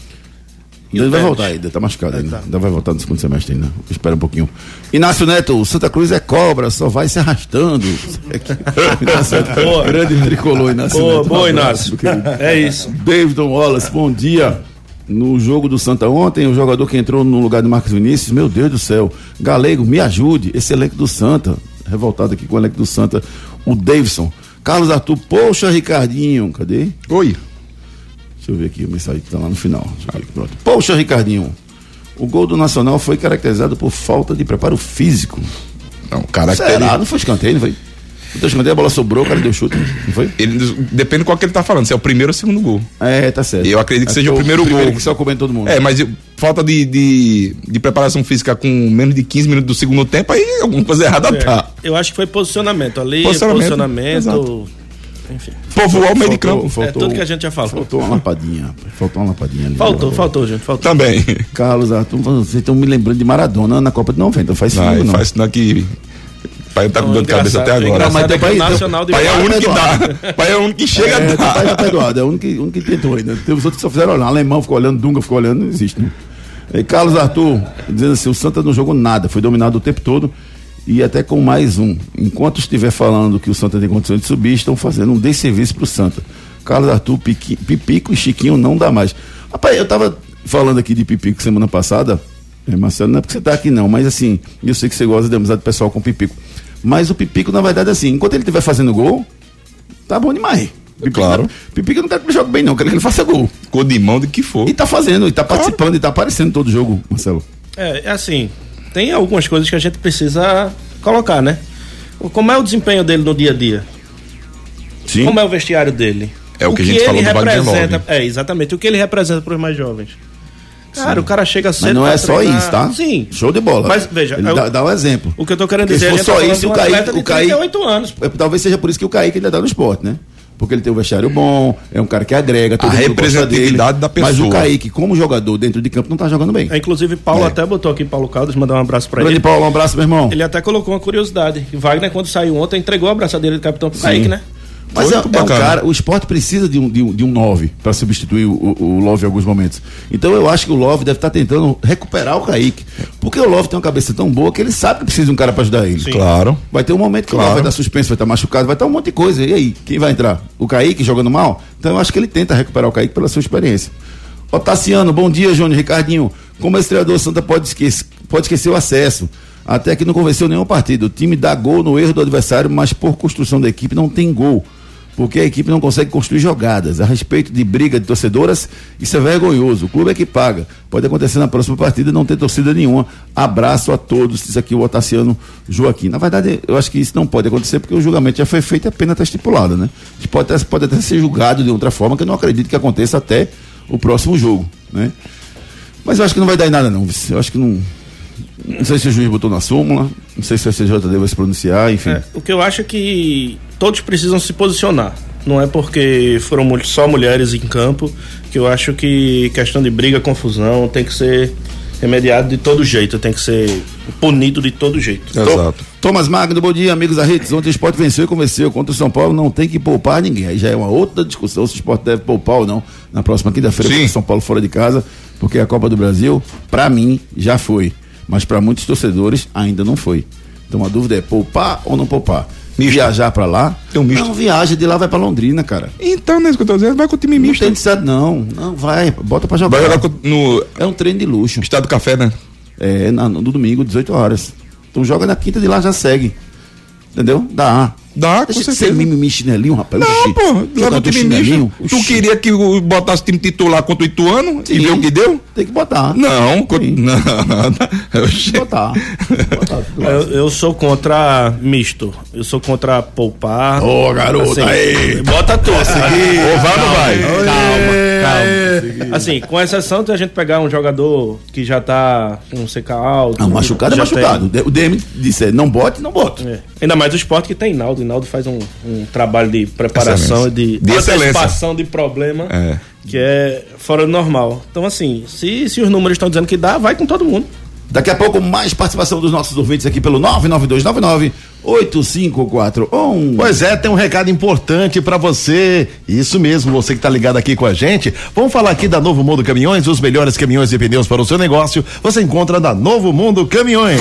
E o Ele vai voltar ainda, tá machucado ainda. tá. Ainda vai voltar no segundo semestre ainda. Espera um pouquinho. Inácio Neto, o Santa Cruz é cobra, só vai se arrastando. Inácio Neto, Boa. grande tricolor, Inácio Boa, Neto. Um boa, abraço, Inácio. É isso. Davidson Wallace, bom dia. No jogo do Santa ontem, o jogador que entrou no lugar de Marcos Vinícius, meu Deus do céu. Galego, me ajude. Esse elenco do Santa, revoltado aqui com o elenco do Santa, o Davidson. Carlos Arthur, poxa, Ricardinho, cadê? Oi. Deixa eu ver aqui a mensagem que tá lá no final. Pronto. Poxa, Ricardinho, o gol do Nacional foi caracterizado por falta de preparo físico. Não, cara, Será? Não foi escanteio, não foi? Foi escanteio, a bola sobrou, o cara deu chute, não foi? ele, depende qual que ele tá falando, se é o primeiro ou o segundo gol. É, tá certo. Eu acredito que É seja o porque primeiro gol. que só comendo todo mundo. É, mas eu- falta de, de, de preparação física com menos de 15 minutos do segundo tempo, aí alguma coisa errada É, tá. Eu acho que foi posicionamento ali, Posicionamento, posicionamento. exato. enfim. Povoar o meio de Faltou- campo. faltou- é tudo que a gente já falou. Faltou uma lapadinha, rapaz. faltou uma lapadinha ali. Faltou, faltou, gente. Faltou. Também. Carlos Arthur, vocês estão me lembrando de Maradona na Copa de 90, faz Não, não. faz sinal que. Pai tá com Não, dor de cabeça até agora. Mas é teu que o pai- Nacional de Pai é o único que dá. Pai é o único que chega É, a teu pai dar. é o Eduardo, é o único, que- único que tentou ainda. Teve os outros que só fizeram olhar. Alemão ficou olhando, Dunga ficou olhando, não existe. Né? E Carlos Arthur, dizendo assim: o Santa não jogou nada, foi dominado o tempo todo e até com mais um. Enquanto estiver falando que o Santa tem condições de subir, estão fazendo um desserviço pro Santa. Carlos Arthur, Piqui- Pipico e Chiquinho não dá mais. Rapaz, eu tava falando aqui de Pipico semana passada, é, Marcelo, não é porque você tá aqui não, mas assim, eu sei que você gosta de amizade pessoal com o Pipico. Mas o Pipico, na verdade, assim, enquanto ele estiver fazendo gol, tá bom demais. Pipico, Claro. Pipico eu não quero que ele jogue bem, não, eu quero que ele faça gol. Cor de mão de que for. E tá fazendo, e tá participando, e tá aparecendo todo jogo, Marcelo. É, é assim, tem algumas coisas que a gente precisa colocar, né? Como é o desempenho dele no dia a dia? Sim. Como é o vestiário dele? É o que a gente falou do representa. É, exatamente. O que ele representa para os mais jovens. Cara, o cara chega cedo Mas não é só treinar. isso, tá? Sim. Show de bola. Mas, veja, Ele eu- dá, dá um exemplo. O que eu tô querendo Porque dizer, se a for gente tá só falando isso, o Kaique, o Kaique, 38 anos. é, talvez seja por isso que o Kaique ainda dá no esporte, né? Porque ele tem um vestiário bom, é um cara que agrega, todo A representatividade dele. da Mas o pessoa. Kaique, como jogador dentro de campo, não tá jogando bem. É, Inclusive, Paulo É. até botou aqui, Paulo Caldas, mandar um abraço pra Grande ele. Paulo, um abraço, meu irmão. Ele até colocou uma curiosidade. Wagner, quando saiu ontem, entregou a abraçadeira de capitão pro Kaique, né? Mas é, é um cara, o esporte precisa de um, de um, de um 9 para substituir o, o, o Love em alguns momentos. Então eu acho que o Love deve estar tentando recuperar o Kaique. Porque o Love tem uma cabeça tão boa que ele sabe que precisa de um cara para ajudar ele. Claro. Vai ter um momento que o Claro. Love vai estar suspenso, vai estar machucado, vai estar um monte de coisa. E aí, quem vai entrar? O Kaique jogando mal? Então eu acho que ele tenta recuperar o Kaique pela sua experiência. Ó, Tassiano, bom dia, Júnior, Ricardinho. Como esse treinador Santa pode esquecer, pode esquecer o acesso? Até que não convenceu nenhum partido. O time dá gol no erro do adversário, mas por construção da equipe não tem gol. Porque a equipe não consegue construir jogadas. A respeito de briga de torcedoras, isso é vergonhoso. O clube é que paga. Pode acontecer na próxima partida não ter torcida nenhuma. Abraço a todos. Diz aqui o Otaciano Joaquim. Na verdade, eu acho que isso não pode acontecer porque o julgamento já foi feito e a pena está estipulada, né? Gente pode até, pode até ser julgado de outra forma, que eu não acredito que aconteça até o próximo jogo, né? Mas eu acho que não vai dar em nada, não. Eu acho que não. Não sei se o juiz botou na súmula, não sei se a CJD vai se pronunciar, enfim. É, o que eu acho é que todos precisam se posicionar. Não é porque foram só mulheres em campo que eu acho que questão de briga, confusão tem que ser remediado de todo jeito, tem que ser punido de todo jeito. Exato. Thomas Magno, bom dia, amigos da Redes. Ontem o Sport venceu e convenceu. Contra o São Paulo não tem que poupar ninguém. Aí já é uma outra discussão se o Sport deve poupar ou não na próxima quinta-feira Sim. contra o São Paulo fora de casa, porque a Copa do Brasil, pra mim, já foi. Mas pra muitos torcedores ainda não foi. Então a dúvida é poupar ou não poupar. Misto. viajar pra lá. Tem um misto. Não, viaja de lá, vai pra Londrina, cara. Então, é tô dizendo, vai com o time Não misto. tem necessidade, não. Não, vai, bota pra jogar. Vai jogar no É um treino de luxo. Estado do Café, né? É, na- no domingo, 18 horas. Então joga na quinta de lá, já segue. Entendeu? Dá. Dá, com Deixa de ser certeza. mimimi chinelinho, rapaz. Não, pô, leva o time chinelinho. Tu Oxi. queria que botasse o time titular contra o Ituano e Sim. ver o que deu? Tem que botar. Não, co- não. Oxi. Botar. botar. Eu, eu sou contra misto. Eu sou contra poupar. Ô, garoto, aí. Bota tu. Ou vai ou não vai? Calma, calma. Assim, com exceção de a gente pegar um jogador que já tá com CK alto. Não, machucado é machucado. O DM disse, não bote, não bote. tem- é. Ainda mais o esporte que tem Naldo. E Naldo faz um, um trabalho de preparação e de, De excelência. antecipação de problema É. que é fora do normal. Então, assim, se, se os números estão dizendo que dá, vai com todo mundo. Daqui a pouco, mais participação dos nossos ouvintes aqui pelo 99299 8541. Pois é, tem um recado importante pra você. Isso mesmo, você que tá ligado aqui com a gente. Vamos falar aqui da Novo Mundo Caminhões, os melhores caminhões e pneus para o seu negócio. Você encontra na Novo Mundo Caminhões.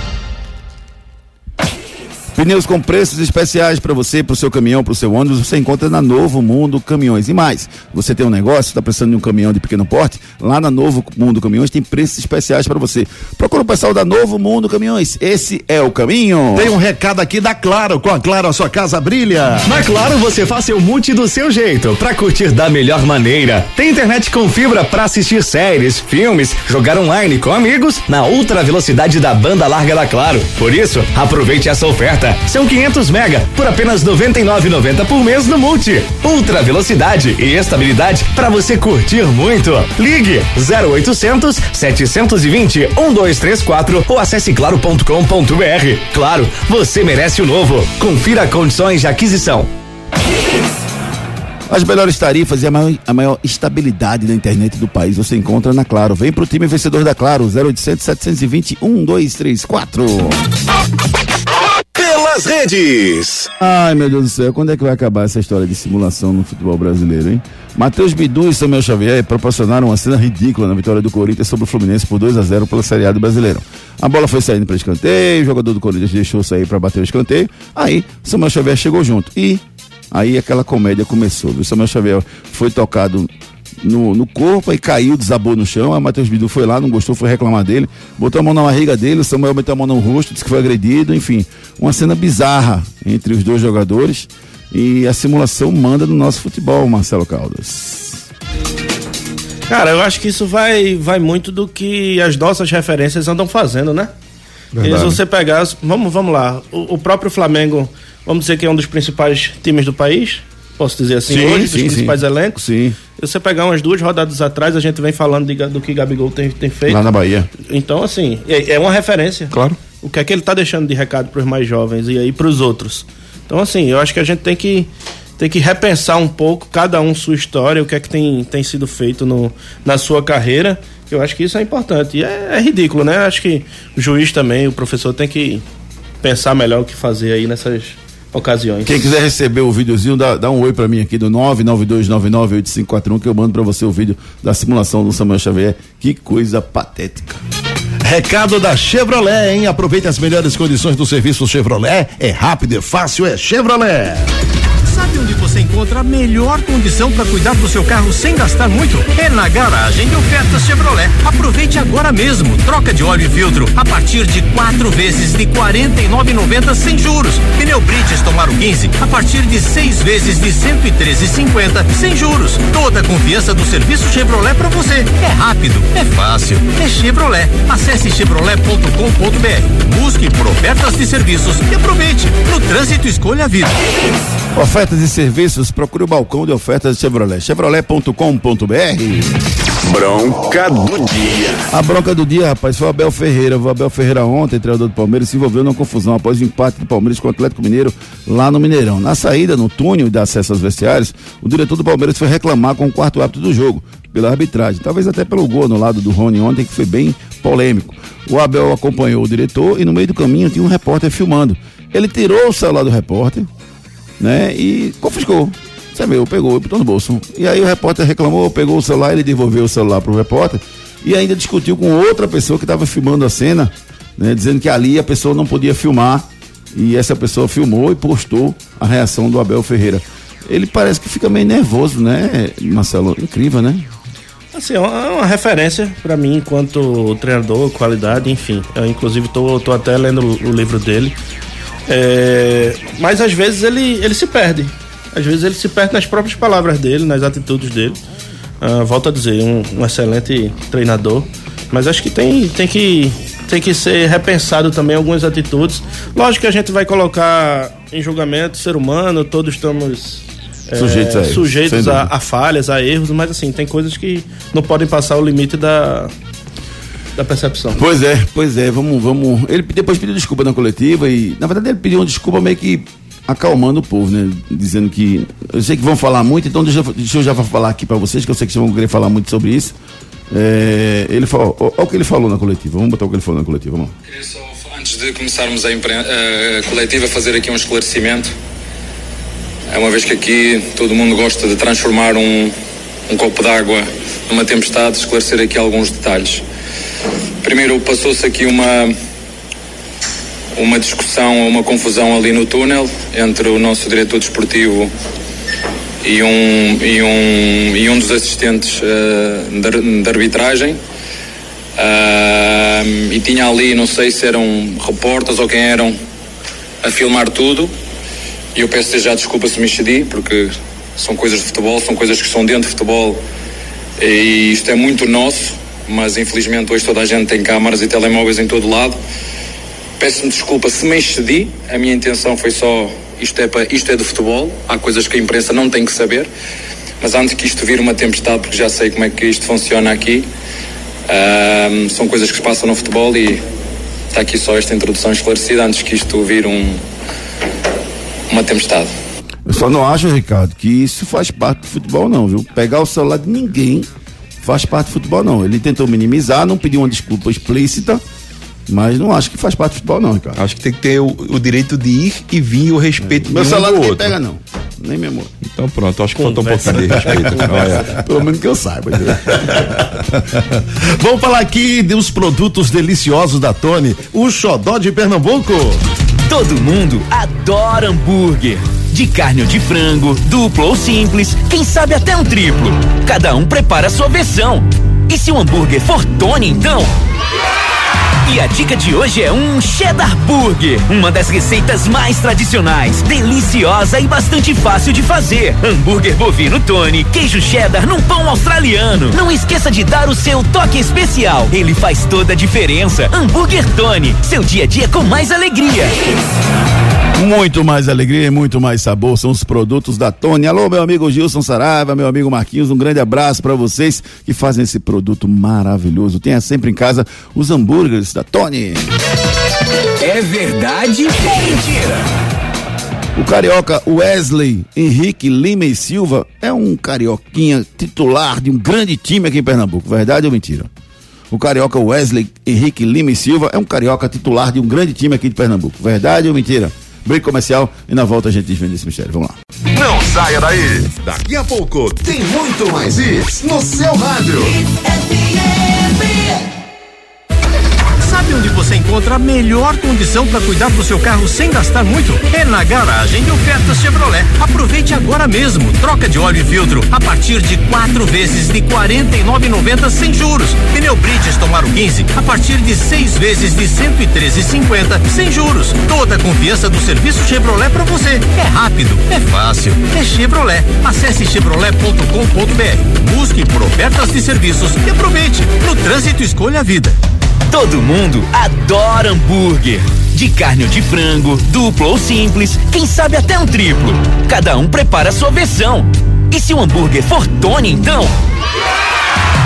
Pneus com preços especiais para você, para o seu caminhão, para o seu ônibus, você encontra na Novo Mundo Caminhões. E mais, você tem um negócio, está precisando de um caminhão de pequeno porte? Lá na Novo Mundo Caminhões tem preços especiais para você. Procura o pessoal da Novo Mundo Caminhões. Esse é o caminho. Tem um recado aqui da Claro. Com a Claro, a sua casa brilha. Na Claro você faz seu multi do seu jeito, pra curtir da melhor maneira. Tem internet com fibra pra assistir séries, filmes, jogar online com amigos na ultra velocidade da banda larga da Claro. Por isso, aproveite essa oferta. São 500 mega por apenas 99,90 por mês no multi. Ultra velocidade e estabilidade pra você curtir muito. Ligue 0800 720 1234 ou acesse claro.com.br. Claro, você merece o novo. Confira condições de aquisição. As melhores tarifas e a maior, a maior estabilidade da internet do país você encontra na Claro. Vem pro time vencedor da Claro, 0800 720 1234. Pelas redes. Ai, meu Deus do céu, quando é que vai acabar essa história de simulação no futebol brasileiro, hein? Matheus Bidu e Samuel Xavier proporcionaram uma cena ridícula na vitória do Corinthians sobre o Fluminense por 2 a 0 pela Série A do Brasileiro. A bola foi saindo para escanteio, o jogador do Corinthians deixou sair para bater o escanteio. Aí, Samuel Xavier chegou junto. E aí aquela comédia começou. O Samuel Xavier foi tocado no, no corpo e caiu, desabou no chão. Aí Matheus Bidu foi lá, não gostou, foi reclamar dele, botou a mão na barriga dele, o Samuel meteu a mão no rosto, disse que foi agredido, enfim. Uma cena bizarra entre os dois jogadores. E a simulação manda no nosso futebol, Marcelo Caldas. Cara, eu acho que isso vai, vai muito do que as nossas referências andam fazendo, né? E se você pegar, vamos, vamos lá, o, o próprio Flamengo, vamos dizer que é um dos principais times do país, posso dizer assim, Sim, hoje, sim, dos principais sim. elencos. Sim, Se você pegar umas duas rodadas atrás, a gente vem falando de do que Gabigol tem, tem feito. lá na Bahia. Então, assim, é, é uma referência. Claro. O que é que ele tá deixando de recado para os mais jovens e aí para os outros? Então, assim, eu acho que a gente tem que tem que repensar um pouco cada um sua história, o que é que tem, tem sido feito no, na sua carreira. que Eu acho que isso é importante. E é, é ridículo, né? Acho que o juiz também, o professor tem que pensar melhor o que fazer aí nessas ocasiões. Quem quiser receber o videozinho, dá, dá um oi pra mim aqui do 992998541 que eu mando pra você o vídeo da simulação do Samuel Xavier. Que coisa patética. Recado da Chevrolet, hein? Aproveite as melhores condições do serviço Chevrolet. É rápido, é fácil, é Chevrolet. Sabe onde você encontra a melhor condição para cuidar do seu carro sem gastar muito? É na garagem de ofertas Chevrolet. Aproveite agora mesmo. Troca de óleo e filtro a partir de quatro vezes de R$ 49,90 sem juros. Pneu Bridgestone Aro 15 a partir de seis vezes de R$ 113,50 sem juros. Toda a confiança do serviço Chevrolet para você. É rápido, é fácil, é Chevrolet. Acesse chevrolet.com.br. Busque por ofertas de serviços e aproveite. No trânsito escolha a vida. Ofertas de cerveja serviços, procure o balcão de ofertas Chevrolet. Chevrolet.com.br. Bronca do dia. A bronca do dia, rapaz, foi o Abel Ferreira. O Abel Ferreira ontem, treinador do Palmeiras, se envolveu numa confusão após o empate do Palmeiras com o Atlético Mineiro lá no Mineirão. Na saída, no túnel de acesso aos vestiários, o diretor do Palmeiras foi reclamar com o quarto árbitro do jogo, pela arbitragem. Talvez até pelo gol no lado do Rony ontem, que foi bem polêmico. O Abel acompanhou o diretor e no meio do caminho tinha um repórter filmando. Ele tirou o celular do repórter, né? E confiscou. Isso é meu, pegou botou no bolso. E aí o repórter reclamou, pegou o celular, ele devolveu o celular pro repórter e ainda discutiu com outra pessoa que estava filmando a cena, né? Dizendo que ali a pessoa não podia filmar. E essa pessoa filmou e postou a reação do Abel Ferreira. Ele parece que fica meio nervoso, né, Marcelo? Incrível, né? Assim, é uma, é referência para mim enquanto treinador, qualidade, enfim. Eu, inclusive, tô, tô até lendo o livro dele. É, mas às vezes ele, ele se perde. Às vezes ele se perde nas próprias palavras dele, nas atitudes dele. Ah, volto a dizer, um, um excelente treinador. Mas acho que tem, tem que tem que ser repensado também algumas atitudes. Lógico que a gente vai colocar em julgamento ser humano, todos estamos é, Sujeitos a erros, sujeitos a, a falhas, a erros, mas assim, tem coisas que não podem passar o limite da, da percepção. Pois é, pois é, vamos, vamos. Ele depois pediu desculpa na coletiva e, na verdade, ele pediu uma desculpa meio que acalmando o povo, né? Dizendo que. Eu sei que vão falar muito, então deixa, eu- deixa eu já falar aqui pra vocês, que eu sei que vocês vão querer falar muito sobre isso. É, ele falou, olha o que ele falou na coletiva, vamos botar o que ele falou na coletiva, vamos lá. Queria só, antes de começarmos a, impre- a coletiva, fazer aqui um esclarecimento. É uma vez que aqui todo mundo gosta de transformar um, um copo d'água numa tempestade, esclarecer aqui alguns detalhes. Primeiro, passou-se aqui uma, uma discussão, uma confusão ali no túnel entre o nosso diretor desportivo e um, e um, e um dos assistentes eh, de, ar- de arbitragem. Ah, e tinha ali, não sei se eram repórteres ou quem eram, a filmar tudo. E eu peço já desculpa se me excedi, porque são coisas de futebol, são coisas que estão dentro de futebol e isto é muito nosso, mas infelizmente hoje toda a gente tem câmaras e telemóveis em todo lado. Peço-me desculpa se me excedi, a minha intenção foi só isto é, pa- isto é do futebol, há coisas que a imprensa não tem que saber, mas antes que isto vir uma tempestade, porque já sei como é que isto funciona aqui, são coisas que se passam no futebol e está aqui só esta introdução esclarecida antes que isto vir um, uma tempestade. Eu só não acho, Ricardo, que isso faz parte do futebol, não, viu? Pegar o celular de ninguém faz parte do futebol, não. Ele tentou minimizar, não pediu uma desculpa explícita, mas não acho que faz parte do futebol, não, Ricardo. Acho que tem que ter o, o direito de ir e vir e o respeito Meu de um celular do ninguém outro. pega, não. Nem meu amor. Então pronto, acho que faltou um Conversa. pouquinho de respeito. Olha. Pelo menos que eu saiba. Vamos falar aqui dos produtos deliciosos da Tony, o xodó de Pernambuco. Todo mundo adora hambúrguer. De carne ou de frango, duplo ou simples, quem sabe até um triplo. Cada um prepara a sua versão. E se o hambúrguer for Tony, então? E a dica de hoje é um cheddar burger, uma das receitas mais tradicionais, deliciosa e bastante fácil de fazer. Hambúrguer bovino Tony, queijo cheddar num pão australiano. Não esqueça de dar o seu toque especial, ele faz toda a diferença. Hambúrguer Tony, seu dia a dia com mais alegria. Muito mais alegria e muito mais sabor são os produtos da Tony. Alô, meu amigo Gilson Saraiva, meu amigo Marquinhos, um grande abraço para vocês que fazem esse produto maravilhoso. Tenha sempre em casa os hambúrgueres da Tony. É verdade ou mentira? O carioca Wesley Henrique Lima e Silva é um carioquinha titular de um grande time aqui em Pernambuco. Verdade ou mentira? O carioca Wesley Henrique Lima e Silva é um carioca titular de um grande time aqui de Pernambuco. Verdade ou mentira? Break comercial e na volta a gente desvenda esse mistério. Vamos lá. Não saia daí. Daqui a pouco tem muito mais isso no seu rádio. Sabe onde você encontra a melhor condição para cuidar do seu carro sem gastar muito? É na garagem de ofertas Chevrolet. Aproveite agora mesmo. Troca de óleo e filtro a partir de quatro vezes de R$ 49,90 sem juros. Pneu Bridgestone Aro 15 a partir de seis vezes de R$ 113,50 sem juros. Toda a confiança do serviço Chevrolet para você. É rápido, é fácil, é Chevrolet. Acesse chevrolet.com.br. Busque por ofertas de serviços e aproveite. No trânsito escolha a vida. Todo mundo adora hambúrguer. De carne ou de frango, duplo ou simples, quem sabe até um triplo. Cada um prepara a sua versão. E se o hambúrguer for Tony, então?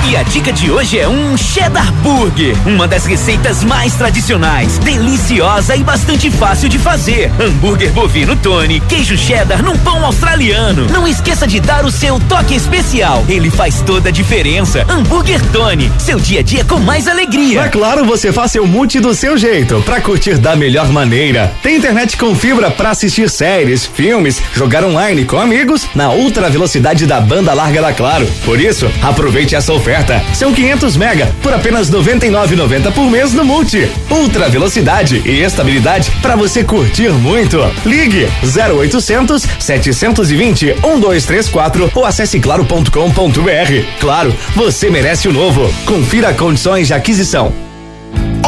E a dica de hoje é um Cheddar Burger, uma das receitas mais tradicionais, deliciosa e bastante fácil de fazer. Hambúrguer bovino Tony, queijo cheddar num pão australiano. Não esqueça de dar o seu toque especial, ele faz toda a diferença. Hambúrguer Tony, seu dia a dia com mais alegria. É claro, você faz seu multi do seu jeito, pra curtir da melhor maneira. Tem internet com fibra pra assistir séries, filmes, jogar online com amigos na ultra velocidade da banda larga da Claro. Por isso, aproveite essa oferta oferta. São 500 mega por apenas 99,90 por mês no Multi. Ultra velocidade e estabilidade para você curtir muito. Ligue 0800 720 1234 ou acesse claro.com.br. Claro, você merece o novo. Confira condições de aquisição.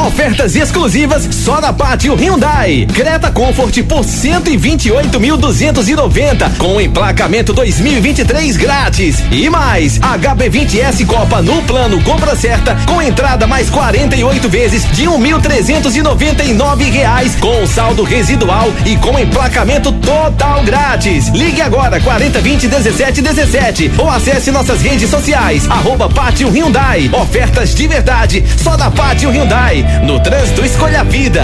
Ofertas exclusivas só na Pátio Hyundai. Creta Comfort por 128.290 com emplacamento 2023 grátis. E mais, HB20S Copa no plano compra certa com entrada mais 48 vezes de 1.399 reais com saldo residual e com emplacamento total grátis. Ligue agora 4020 17 17 ou acesse nossas redes sociais arroba Pátio Hyundai. Ofertas de verdade só na Pátio Hyundai. No trânsito, escolha a vida.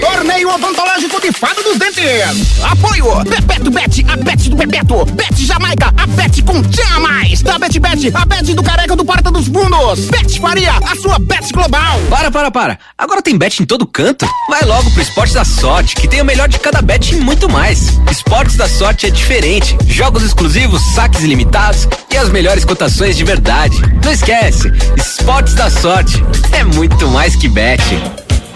Torneio Odontológico de Fada dos Dentes. Apoio. Bebeto Bet, a Bet do Bebeto. Bet Jamaica, a Bet com Tinha Mais. Da Bet Bet, a Bet do Careca do Porta dos Fundos. Bet Faria, a sua Bet Global. Para, para, para. Agora tem bet em todo canto? Vai logo pro Esporte da Sorte, que tem o melhor de cada bet e muito mais. Esportes da Sorte é diferente. Jogos exclusivos, saques ilimitados e as melhores cotações de verdade. Não esquece, Esportes da Sorte é muito mais que bet.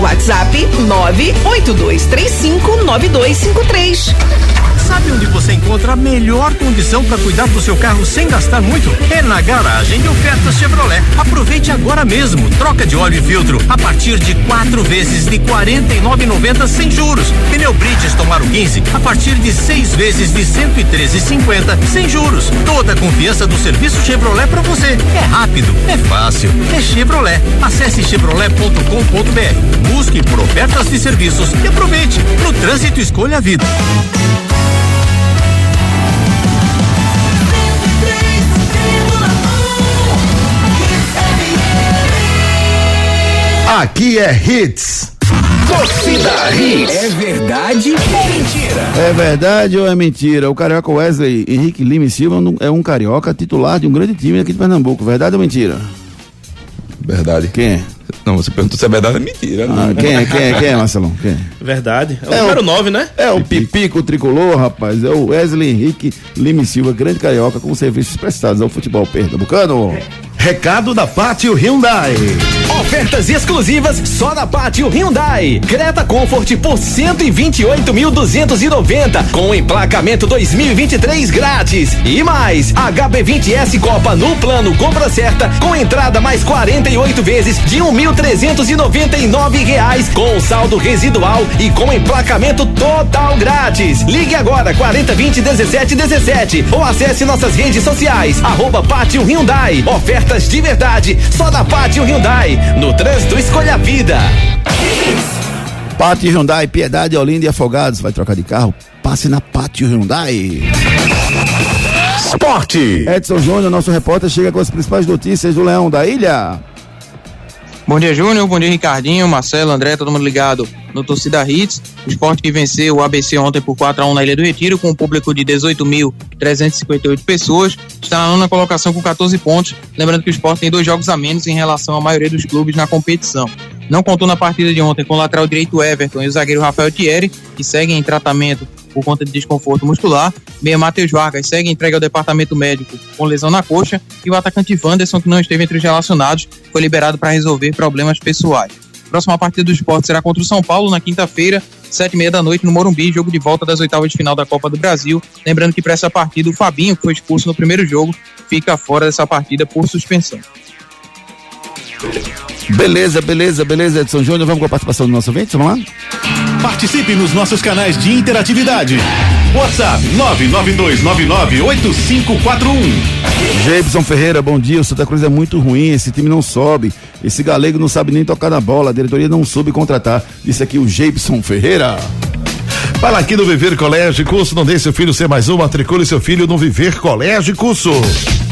WhatsApp 982359253. Sabe onde você encontra a melhor condição para cuidar do seu carro sem gastar muito? É na garagem de ofertas Chevrolet. Aproveite agora mesmo. Troca de óleo e filtro a partir de quatro vezes de R$ 49,90 sem juros. Pneu Bridgestone Aro 15 a partir de seis vezes de R$ 113,50 sem juros. Toda a confiança do serviço Chevrolet para você. É rápido, é fácil, é Chevrolet. Acesse chevrolet.com.br. Busque por ofertas de serviços e aproveite. No trânsito escolha a vida. Aqui é Hits. Torcida Hits. É verdade ou mentira? É verdade ou é mentira? O carioca Wesley Henrique Lima e Silva é um carioca titular de um grande time aqui de Pernambuco. Verdade ou mentira? Verdade. Quem? Não, você perguntou se é verdade ou é mentira. Ah, quem é? Quem é? Quem é, Marcelão? Quem é? Verdade. É o É número o- 9, né? É o Pipico Tricolor, rapaz. É o Wesley Henrique Lima Silva, grande carioca, com serviços prestados ao futebol pernambucano. Recado da Pátio Hyundai. Ofertas exclusivas só na Pátio Hyundai. Creta Comfort por 128.290 com emplacamento 2023 grátis e mais HB20S Copa no plano compra certa com entrada mais 48 vezes de 1.399 reais com saldo residual e com emplacamento total grátis. Ligue agora 4020 17 17 ou acesse nossas redes sociais arroba Pátio Hyundai. Ofertas de verdade só na Pátio Hyundai. No trânsito escolha a vida. Pátio Hyundai, Piedade, Olinda e Afogados. Vai trocar de carro? Passe na Pátio Hyundai. Esporte. Edson Júnior, nosso repórter, chega com as principais notícias do Leão da Ilha. Bom dia, Júnior. Bom dia, Ricardinho, Marcelo, André, todo mundo ligado no Torcida Hits. O esporte que venceu o ABC ontem por 4x1 na Ilha do Retiro, com um público de 18.358 pessoas, está na nona colocação com 14 pontos. Lembrando que o esporte tem dois jogos a menos em relação à maioria dos clubes na competição. Não contou na partida de ontem com o lateral direito Everton e o zagueiro Rafael Thierry, que seguem em tratamento por conta de desconforto muscular. Meia Matheus Vargas segue entregue ao departamento médico com lesão na coxa. E o atacante Wanderson, que não esteve entre os relacionados, foi liberado para resolver problemas pessoais. Próxima partida do esporte será contra o São Paulo na quinta-feira, sete e meia da noite no Morumbi, jogo de volta das oitavas de final da Copa do Brasil. Lembrando que para essa partida o Fabinho, que foi expulso no primeiro jogo, fica fora dessa partida por suspensão. Beleza, beleza, beleza, Edson Júnior. Vamos com a participação do nosso ouvinte? Vamos lá? Participe nos nossos canais de interatividade. WhatsApp 992998541. Jebson Ferreira, bom dia. O Santa Cruz é muito ruim, esse time não sobe. Esse galego não sabe nem tocar na bola. A diretoria não soube contratar. Disse aqui o Jebson Ferreira. Fala aqui no Viver Colégio Curso, não deixe seu filho ser mais um, matricule seu filho no Viver Colégio Curso.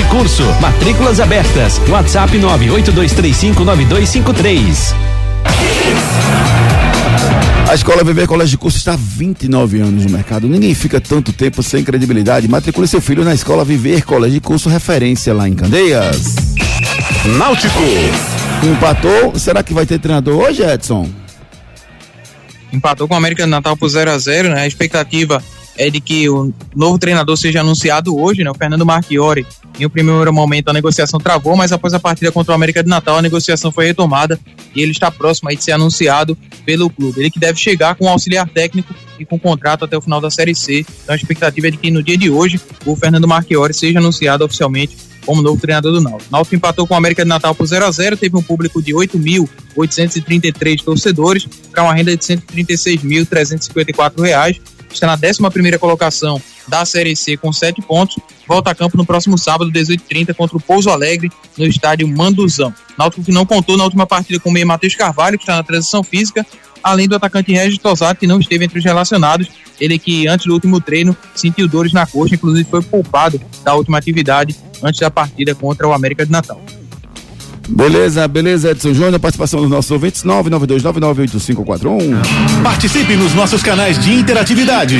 e Curso. Matrículas abertas. WhatsApp 982359253. A Escola Viver Colégio de Curso está há 29 anos no mercado. Ninguém fica tanto tempo sem credibilidade. Matricule seu filho na Escola Viver Colégio de Curso, referência lá em Candeias. Náutico. Empatou. Será que vai ter treinador hoje, Edson? Empatou com o América do Natal por 0 a 0 né? A expectativa é de que o novo treinador seja anunciado hoje, né? O Fernando Marchiori. Em um primeiro momento a negociação travou, mas após a partida contra o América do Natal a negociação foi retomada e ele está próximo aí de ser anunciado pelo clube. Ele que deve chegar com auxiliar técnico e com contrato até o final da Série C. Então a expectativa é de que no dia de hoje o Fernando Marchiori seja anunciado oficialmente como novo treinador do Náutico. Náutico empatou com o América de Natal por 0 a 0 teve um público de 8.833 torcedores para uma renda de 136.354 reais. Está na 11 primeira colocação da Série C com 7 pontos. Volta a campo no próximo sábado, 18h30, contra o Pouso Alegre, no estádio Manduzão. Náutico que não contou na última partida com o meio Matheus Carvalho, que está na transição física, além do atacante Regis Tosato, que não esteve entre os relacionados. Ele que, antes do último treino, sentiu dores na coxa, inclusive foi poupado da última atividade antes da partida contra o América de Natal. Beleza, beleza, Edson Júnior, participação dos nossos ouvintes, 992998541. Participe nos nossos canais de interatividade.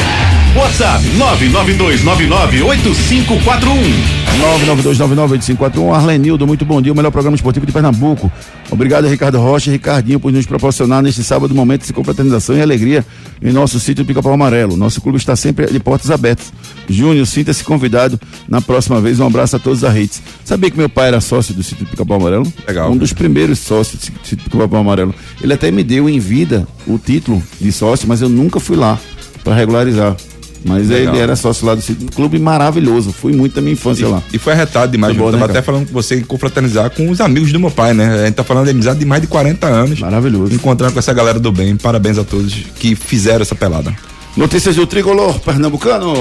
WhatsApp 992998541. 992998541. Arlenildo, muito bom dia, o melhor programa esportivo de Pernambuco. Obrigado, Ricardo Rocha e Ricardinho, por nos proporcionar neste sábado momento de confraternização e alegria em nosso sítio Pica-Pau Amarelo. Nosso clube está sempre de portas abertas. Júnior, sinta-se convidado na próxima vez. Um abraço a todos da redes. Sabia que meu pai era sócio do sítio Pica-Pau Amarelo? Legal. Um dos primeiros sócios do sítio Pica-Pau Amarelo. Ele até me deu em vida o título de sócio, mas eu nunca fui lá para regularizar. Mas Legal. ele era sócio lá do sítio. Clube maravilhoso. Fui muito da minha infância lá. E foi arretado demais. Foi eu tava né, até falando com você em confraternizar com os amigos do meu pai, né? A gente tá falando de amizade de mais de 40 anos. Maravilhoso. Encontrando com essa galera do bem. Parabéns a todos que fizeram essa pelada. Notícias do tricolor pernambucano.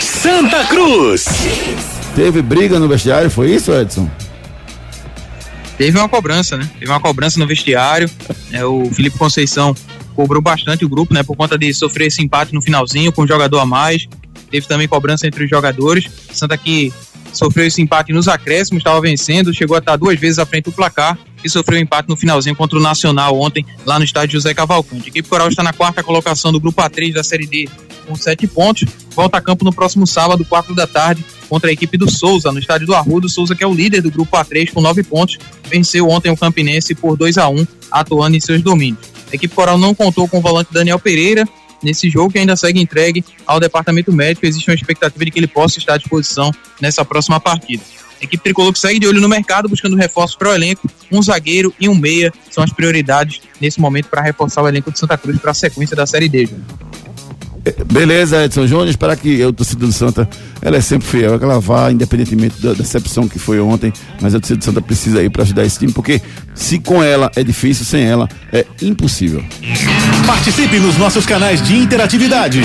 Santa Cruz. Teve briga no vestiário, foi isso, Edson? Teve uma cobrança, né? Teve uma cobrança no vestiário. É, o Felipe Conceição cobrou bastante o grupo, né? Por conta de sofrer esse empate no finalzinho com um jogador a mais. Teve também cobrança entre os jogadores. Santa que sofreu esse empate nos acréscimos, estava vencendo, chegou a estar duas vezes à frente do placar e sofreu um empate no finalzinho contra o Nacional ontem, lá no estádio José Cavalcante. A equipe coral está na quarta colocação do grupo A3 da Série D com sete pontos. Volta a campo no próximo sábado, quatro da tarde, contra a equipe do Souza, no estádio do Arrudo. Souza, que é o líder do grupo A3 com nove pontos, venceu ontem o Campinense por 2 a 1 atuando em seus domínios. A equipe coral não contou com o volante Daniel Pereira, nesse jogo que ainda segue entregue ao departamento médico. Existe uma expectativa de que ele possa estar à disposição nessa próxima partida. A equipe tricolor que segue de olho no mercado, buscando reforços para o elenco. Um zagueiro e um meia são as prioridades nesse momento para reforçar o elenco de Santa Cruz para a sequência da Série D. Júnior. Beleza, Edson Júnior, esperar que eu, torcida do Santa, ela é sempre fiel, é que ela vá, independentemente da decepção que foi ontem, mas a torcida do Santa precisa ir para ajudar esse time, porque se com ela é difícil, sem ela é impossível. Participe nos nossos canais de interatividade.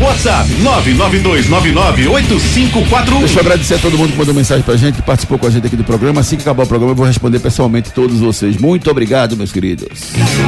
WhatsApp 992998541. Deixa eu agradecer a todo mundo que mandou mensagem pra gente, que participou com a gente aqui do programa. Assim que acabar o programa, eu vou responder pessoalmente todos vocês. Muito obrigado, meus queridos.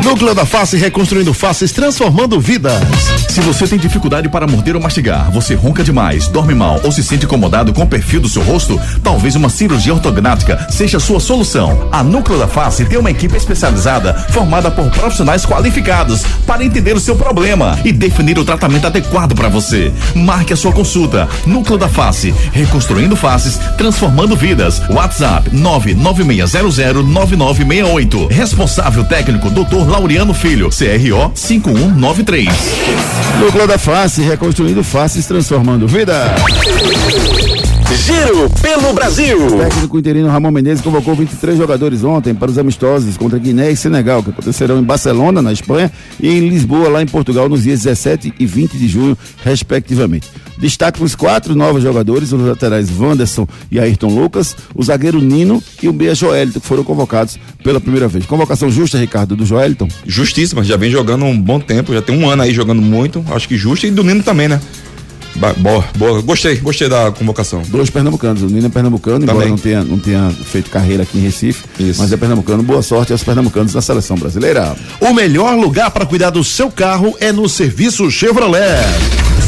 Núcleo da Face reconstruindo faces, transformando vidas. Se você tem dificuldade para morder ou mastigar, você ronca demais, dorme mal ou se sente incomodado com o perfil do seu rosto, talvez uma cirurgia ortognática seja a sua solução. A Núcleo da Face tem uma equipe especializada formada por profissionais qualificados para entender o seu problema e definir o tratamento adequado para você. Marque a sua consulta. Núcleo da Face, reconstruindo faces, transformando vidas. WhatsApp 996009968. Responsável técnico Dr. Laureano Filho, CRO 5193. Núcleo da Face, reconstruindo faces, transformando vida. Giro pelo Brasil. O técnico interino Ramon Menezes convocou 23 jogadores ontem para os amistosos contra Guiné e Senegal, que acontecerão em Barcelona, na Espanha, e em Lisboa, lá em Portugal, nos dias 17 e 20 de junho, respectivamente. Destaque os quatro novos jogadores, os laterais Wanderson e Ayrton Lucas, o zagueiro Nino e o meia Joelito, que foram convocados pela primeira vez. Convocação justa, Ricardo, do Joelton? Justíssima, já vem jogando um bom tempo, já tem um ano aí jogando muito, acho que justa, e do Nino também, né? Boa, boa, gostei, gostei da convocação. Dois pernambucanos, o Nino é pernambucano, embora Também. não tenha, não tenha feito carreira aqui em Recife, mas é pernambucano. Boa sorte aos pernambucanos da seleção brasileira. O melhor lugar para cuidar do seu carro é no serviço Chevrolet.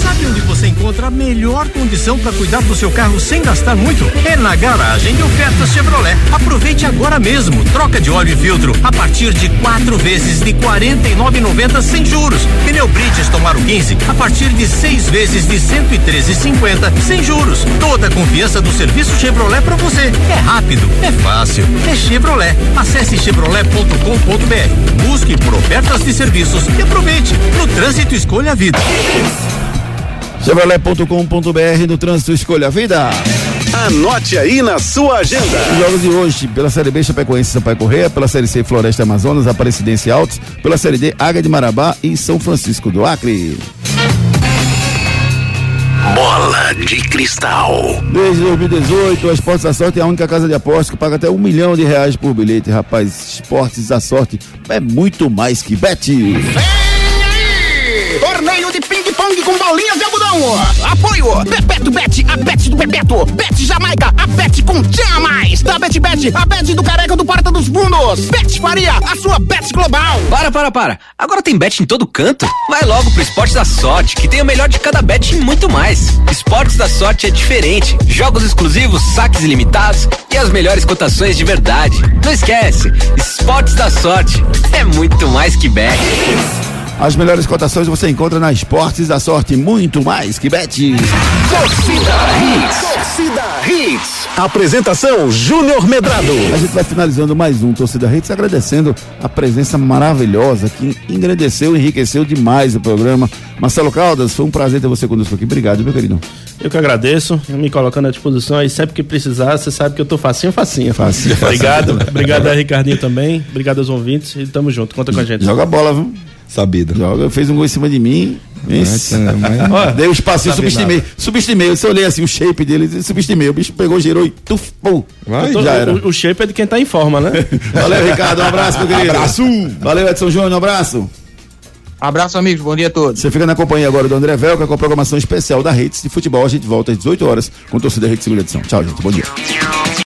Sabe onde você encontra a melhor condição para cuidar do seu carro sem gastar muito? É na garagem de ofertas Chevrolet. Aproveite agora mesmo. Troca de óleo e filtro a partir de quatro vezes de R$ 49,90 sem juros. Pneu Bridgestone Aro 15 a partir de seis vezes de R$ 113,50 sem juros. Toda a confiança do serviço Chevrolet para você. É rápido, é fácil, é Chevrolet. Acesse chevrolet.com.br. Busque por ofertas de serviços e aproveite. No trânsito escolha a vida. Chevrolet.com.br no trânsito escolha a vida. Anote aí na sua agenda. Os jogos de hoje, pela Série B, Chapecoense e Sampaio Correia, pela Série C, Floresta Amazonas, Aparecidense Altos, pela Série D, Águia de Marabá e São Francisco do Acre. Bola de cristal. Desde 2018, a Esportes da Sorte é a única casa de apostas que paga até um milhão de reais por bilhete. Rapaz, Esportes da Sorte é muito mais que bet. Torneio de ping-pong com bolinhas de algodão. Apoio Bebeto Bet, a Bet do Bebeto. Bet Jamaica, a Bet com Tinha Mais. Da Bet Bet, a Bet do Careca do Porta dos Fundos. Bet Faria, a sua Bet global. Para, para, para. Agora tem bet em todo canto? Vai logo pro Esportes da Sorte, que tem o melhor de cada bet e muito mais. Esportes da Sorte é diferente. Jogos exclusivos, saques ilimitados e as melhores cotações de verdade. Não esquece, Esportes da Sorte é muito mais que bet. As melhores cotações você encontra na Esportes da Sorte, muito mais que bet. Torcida Hits. Torcida Hits. Apresentação Júnior Medrado. A gente vai finalizando mais um Torcida Hits, agradecendo a presença maravilhosa que engrandeceu, enriqueceu demais o programa. Marcelo Caldas, foi um prazer ter você conosco aqui. Obrigado, meu querido. Eu que agradeço, eu me colocando à disposição aí sempre que precisar, você sabe que eu tô facinho, facinho. Facinho, Obrigado, obrigado a Ricardinho também, obrigado aos ouvintes e tamo junto, conta com a gente. Joga bola, viu? Sabido. Joga, fez um gol em cima de mim. Isso. mas- Ó, dei um espacinho, subestimei. nada. Subestimei. Eu olhei assim o shape dele, subestimei. O bicho pegou, girou e tuf, pum. Tô- já era. o, o shape é de quem tá em forma, né? Valeu, Ricardo. Um abraço, meu querido. Abraço. Valeu, Edson Júnior. Um abraço. Abraço, amigos. Bom dia a todos. Você fica na companhia agora do André Velca com a programação especial da Redes de Futebol. A gente volta às 18 horas com o Torcida Redes segunda edição. Tchau, gente. Bom dia.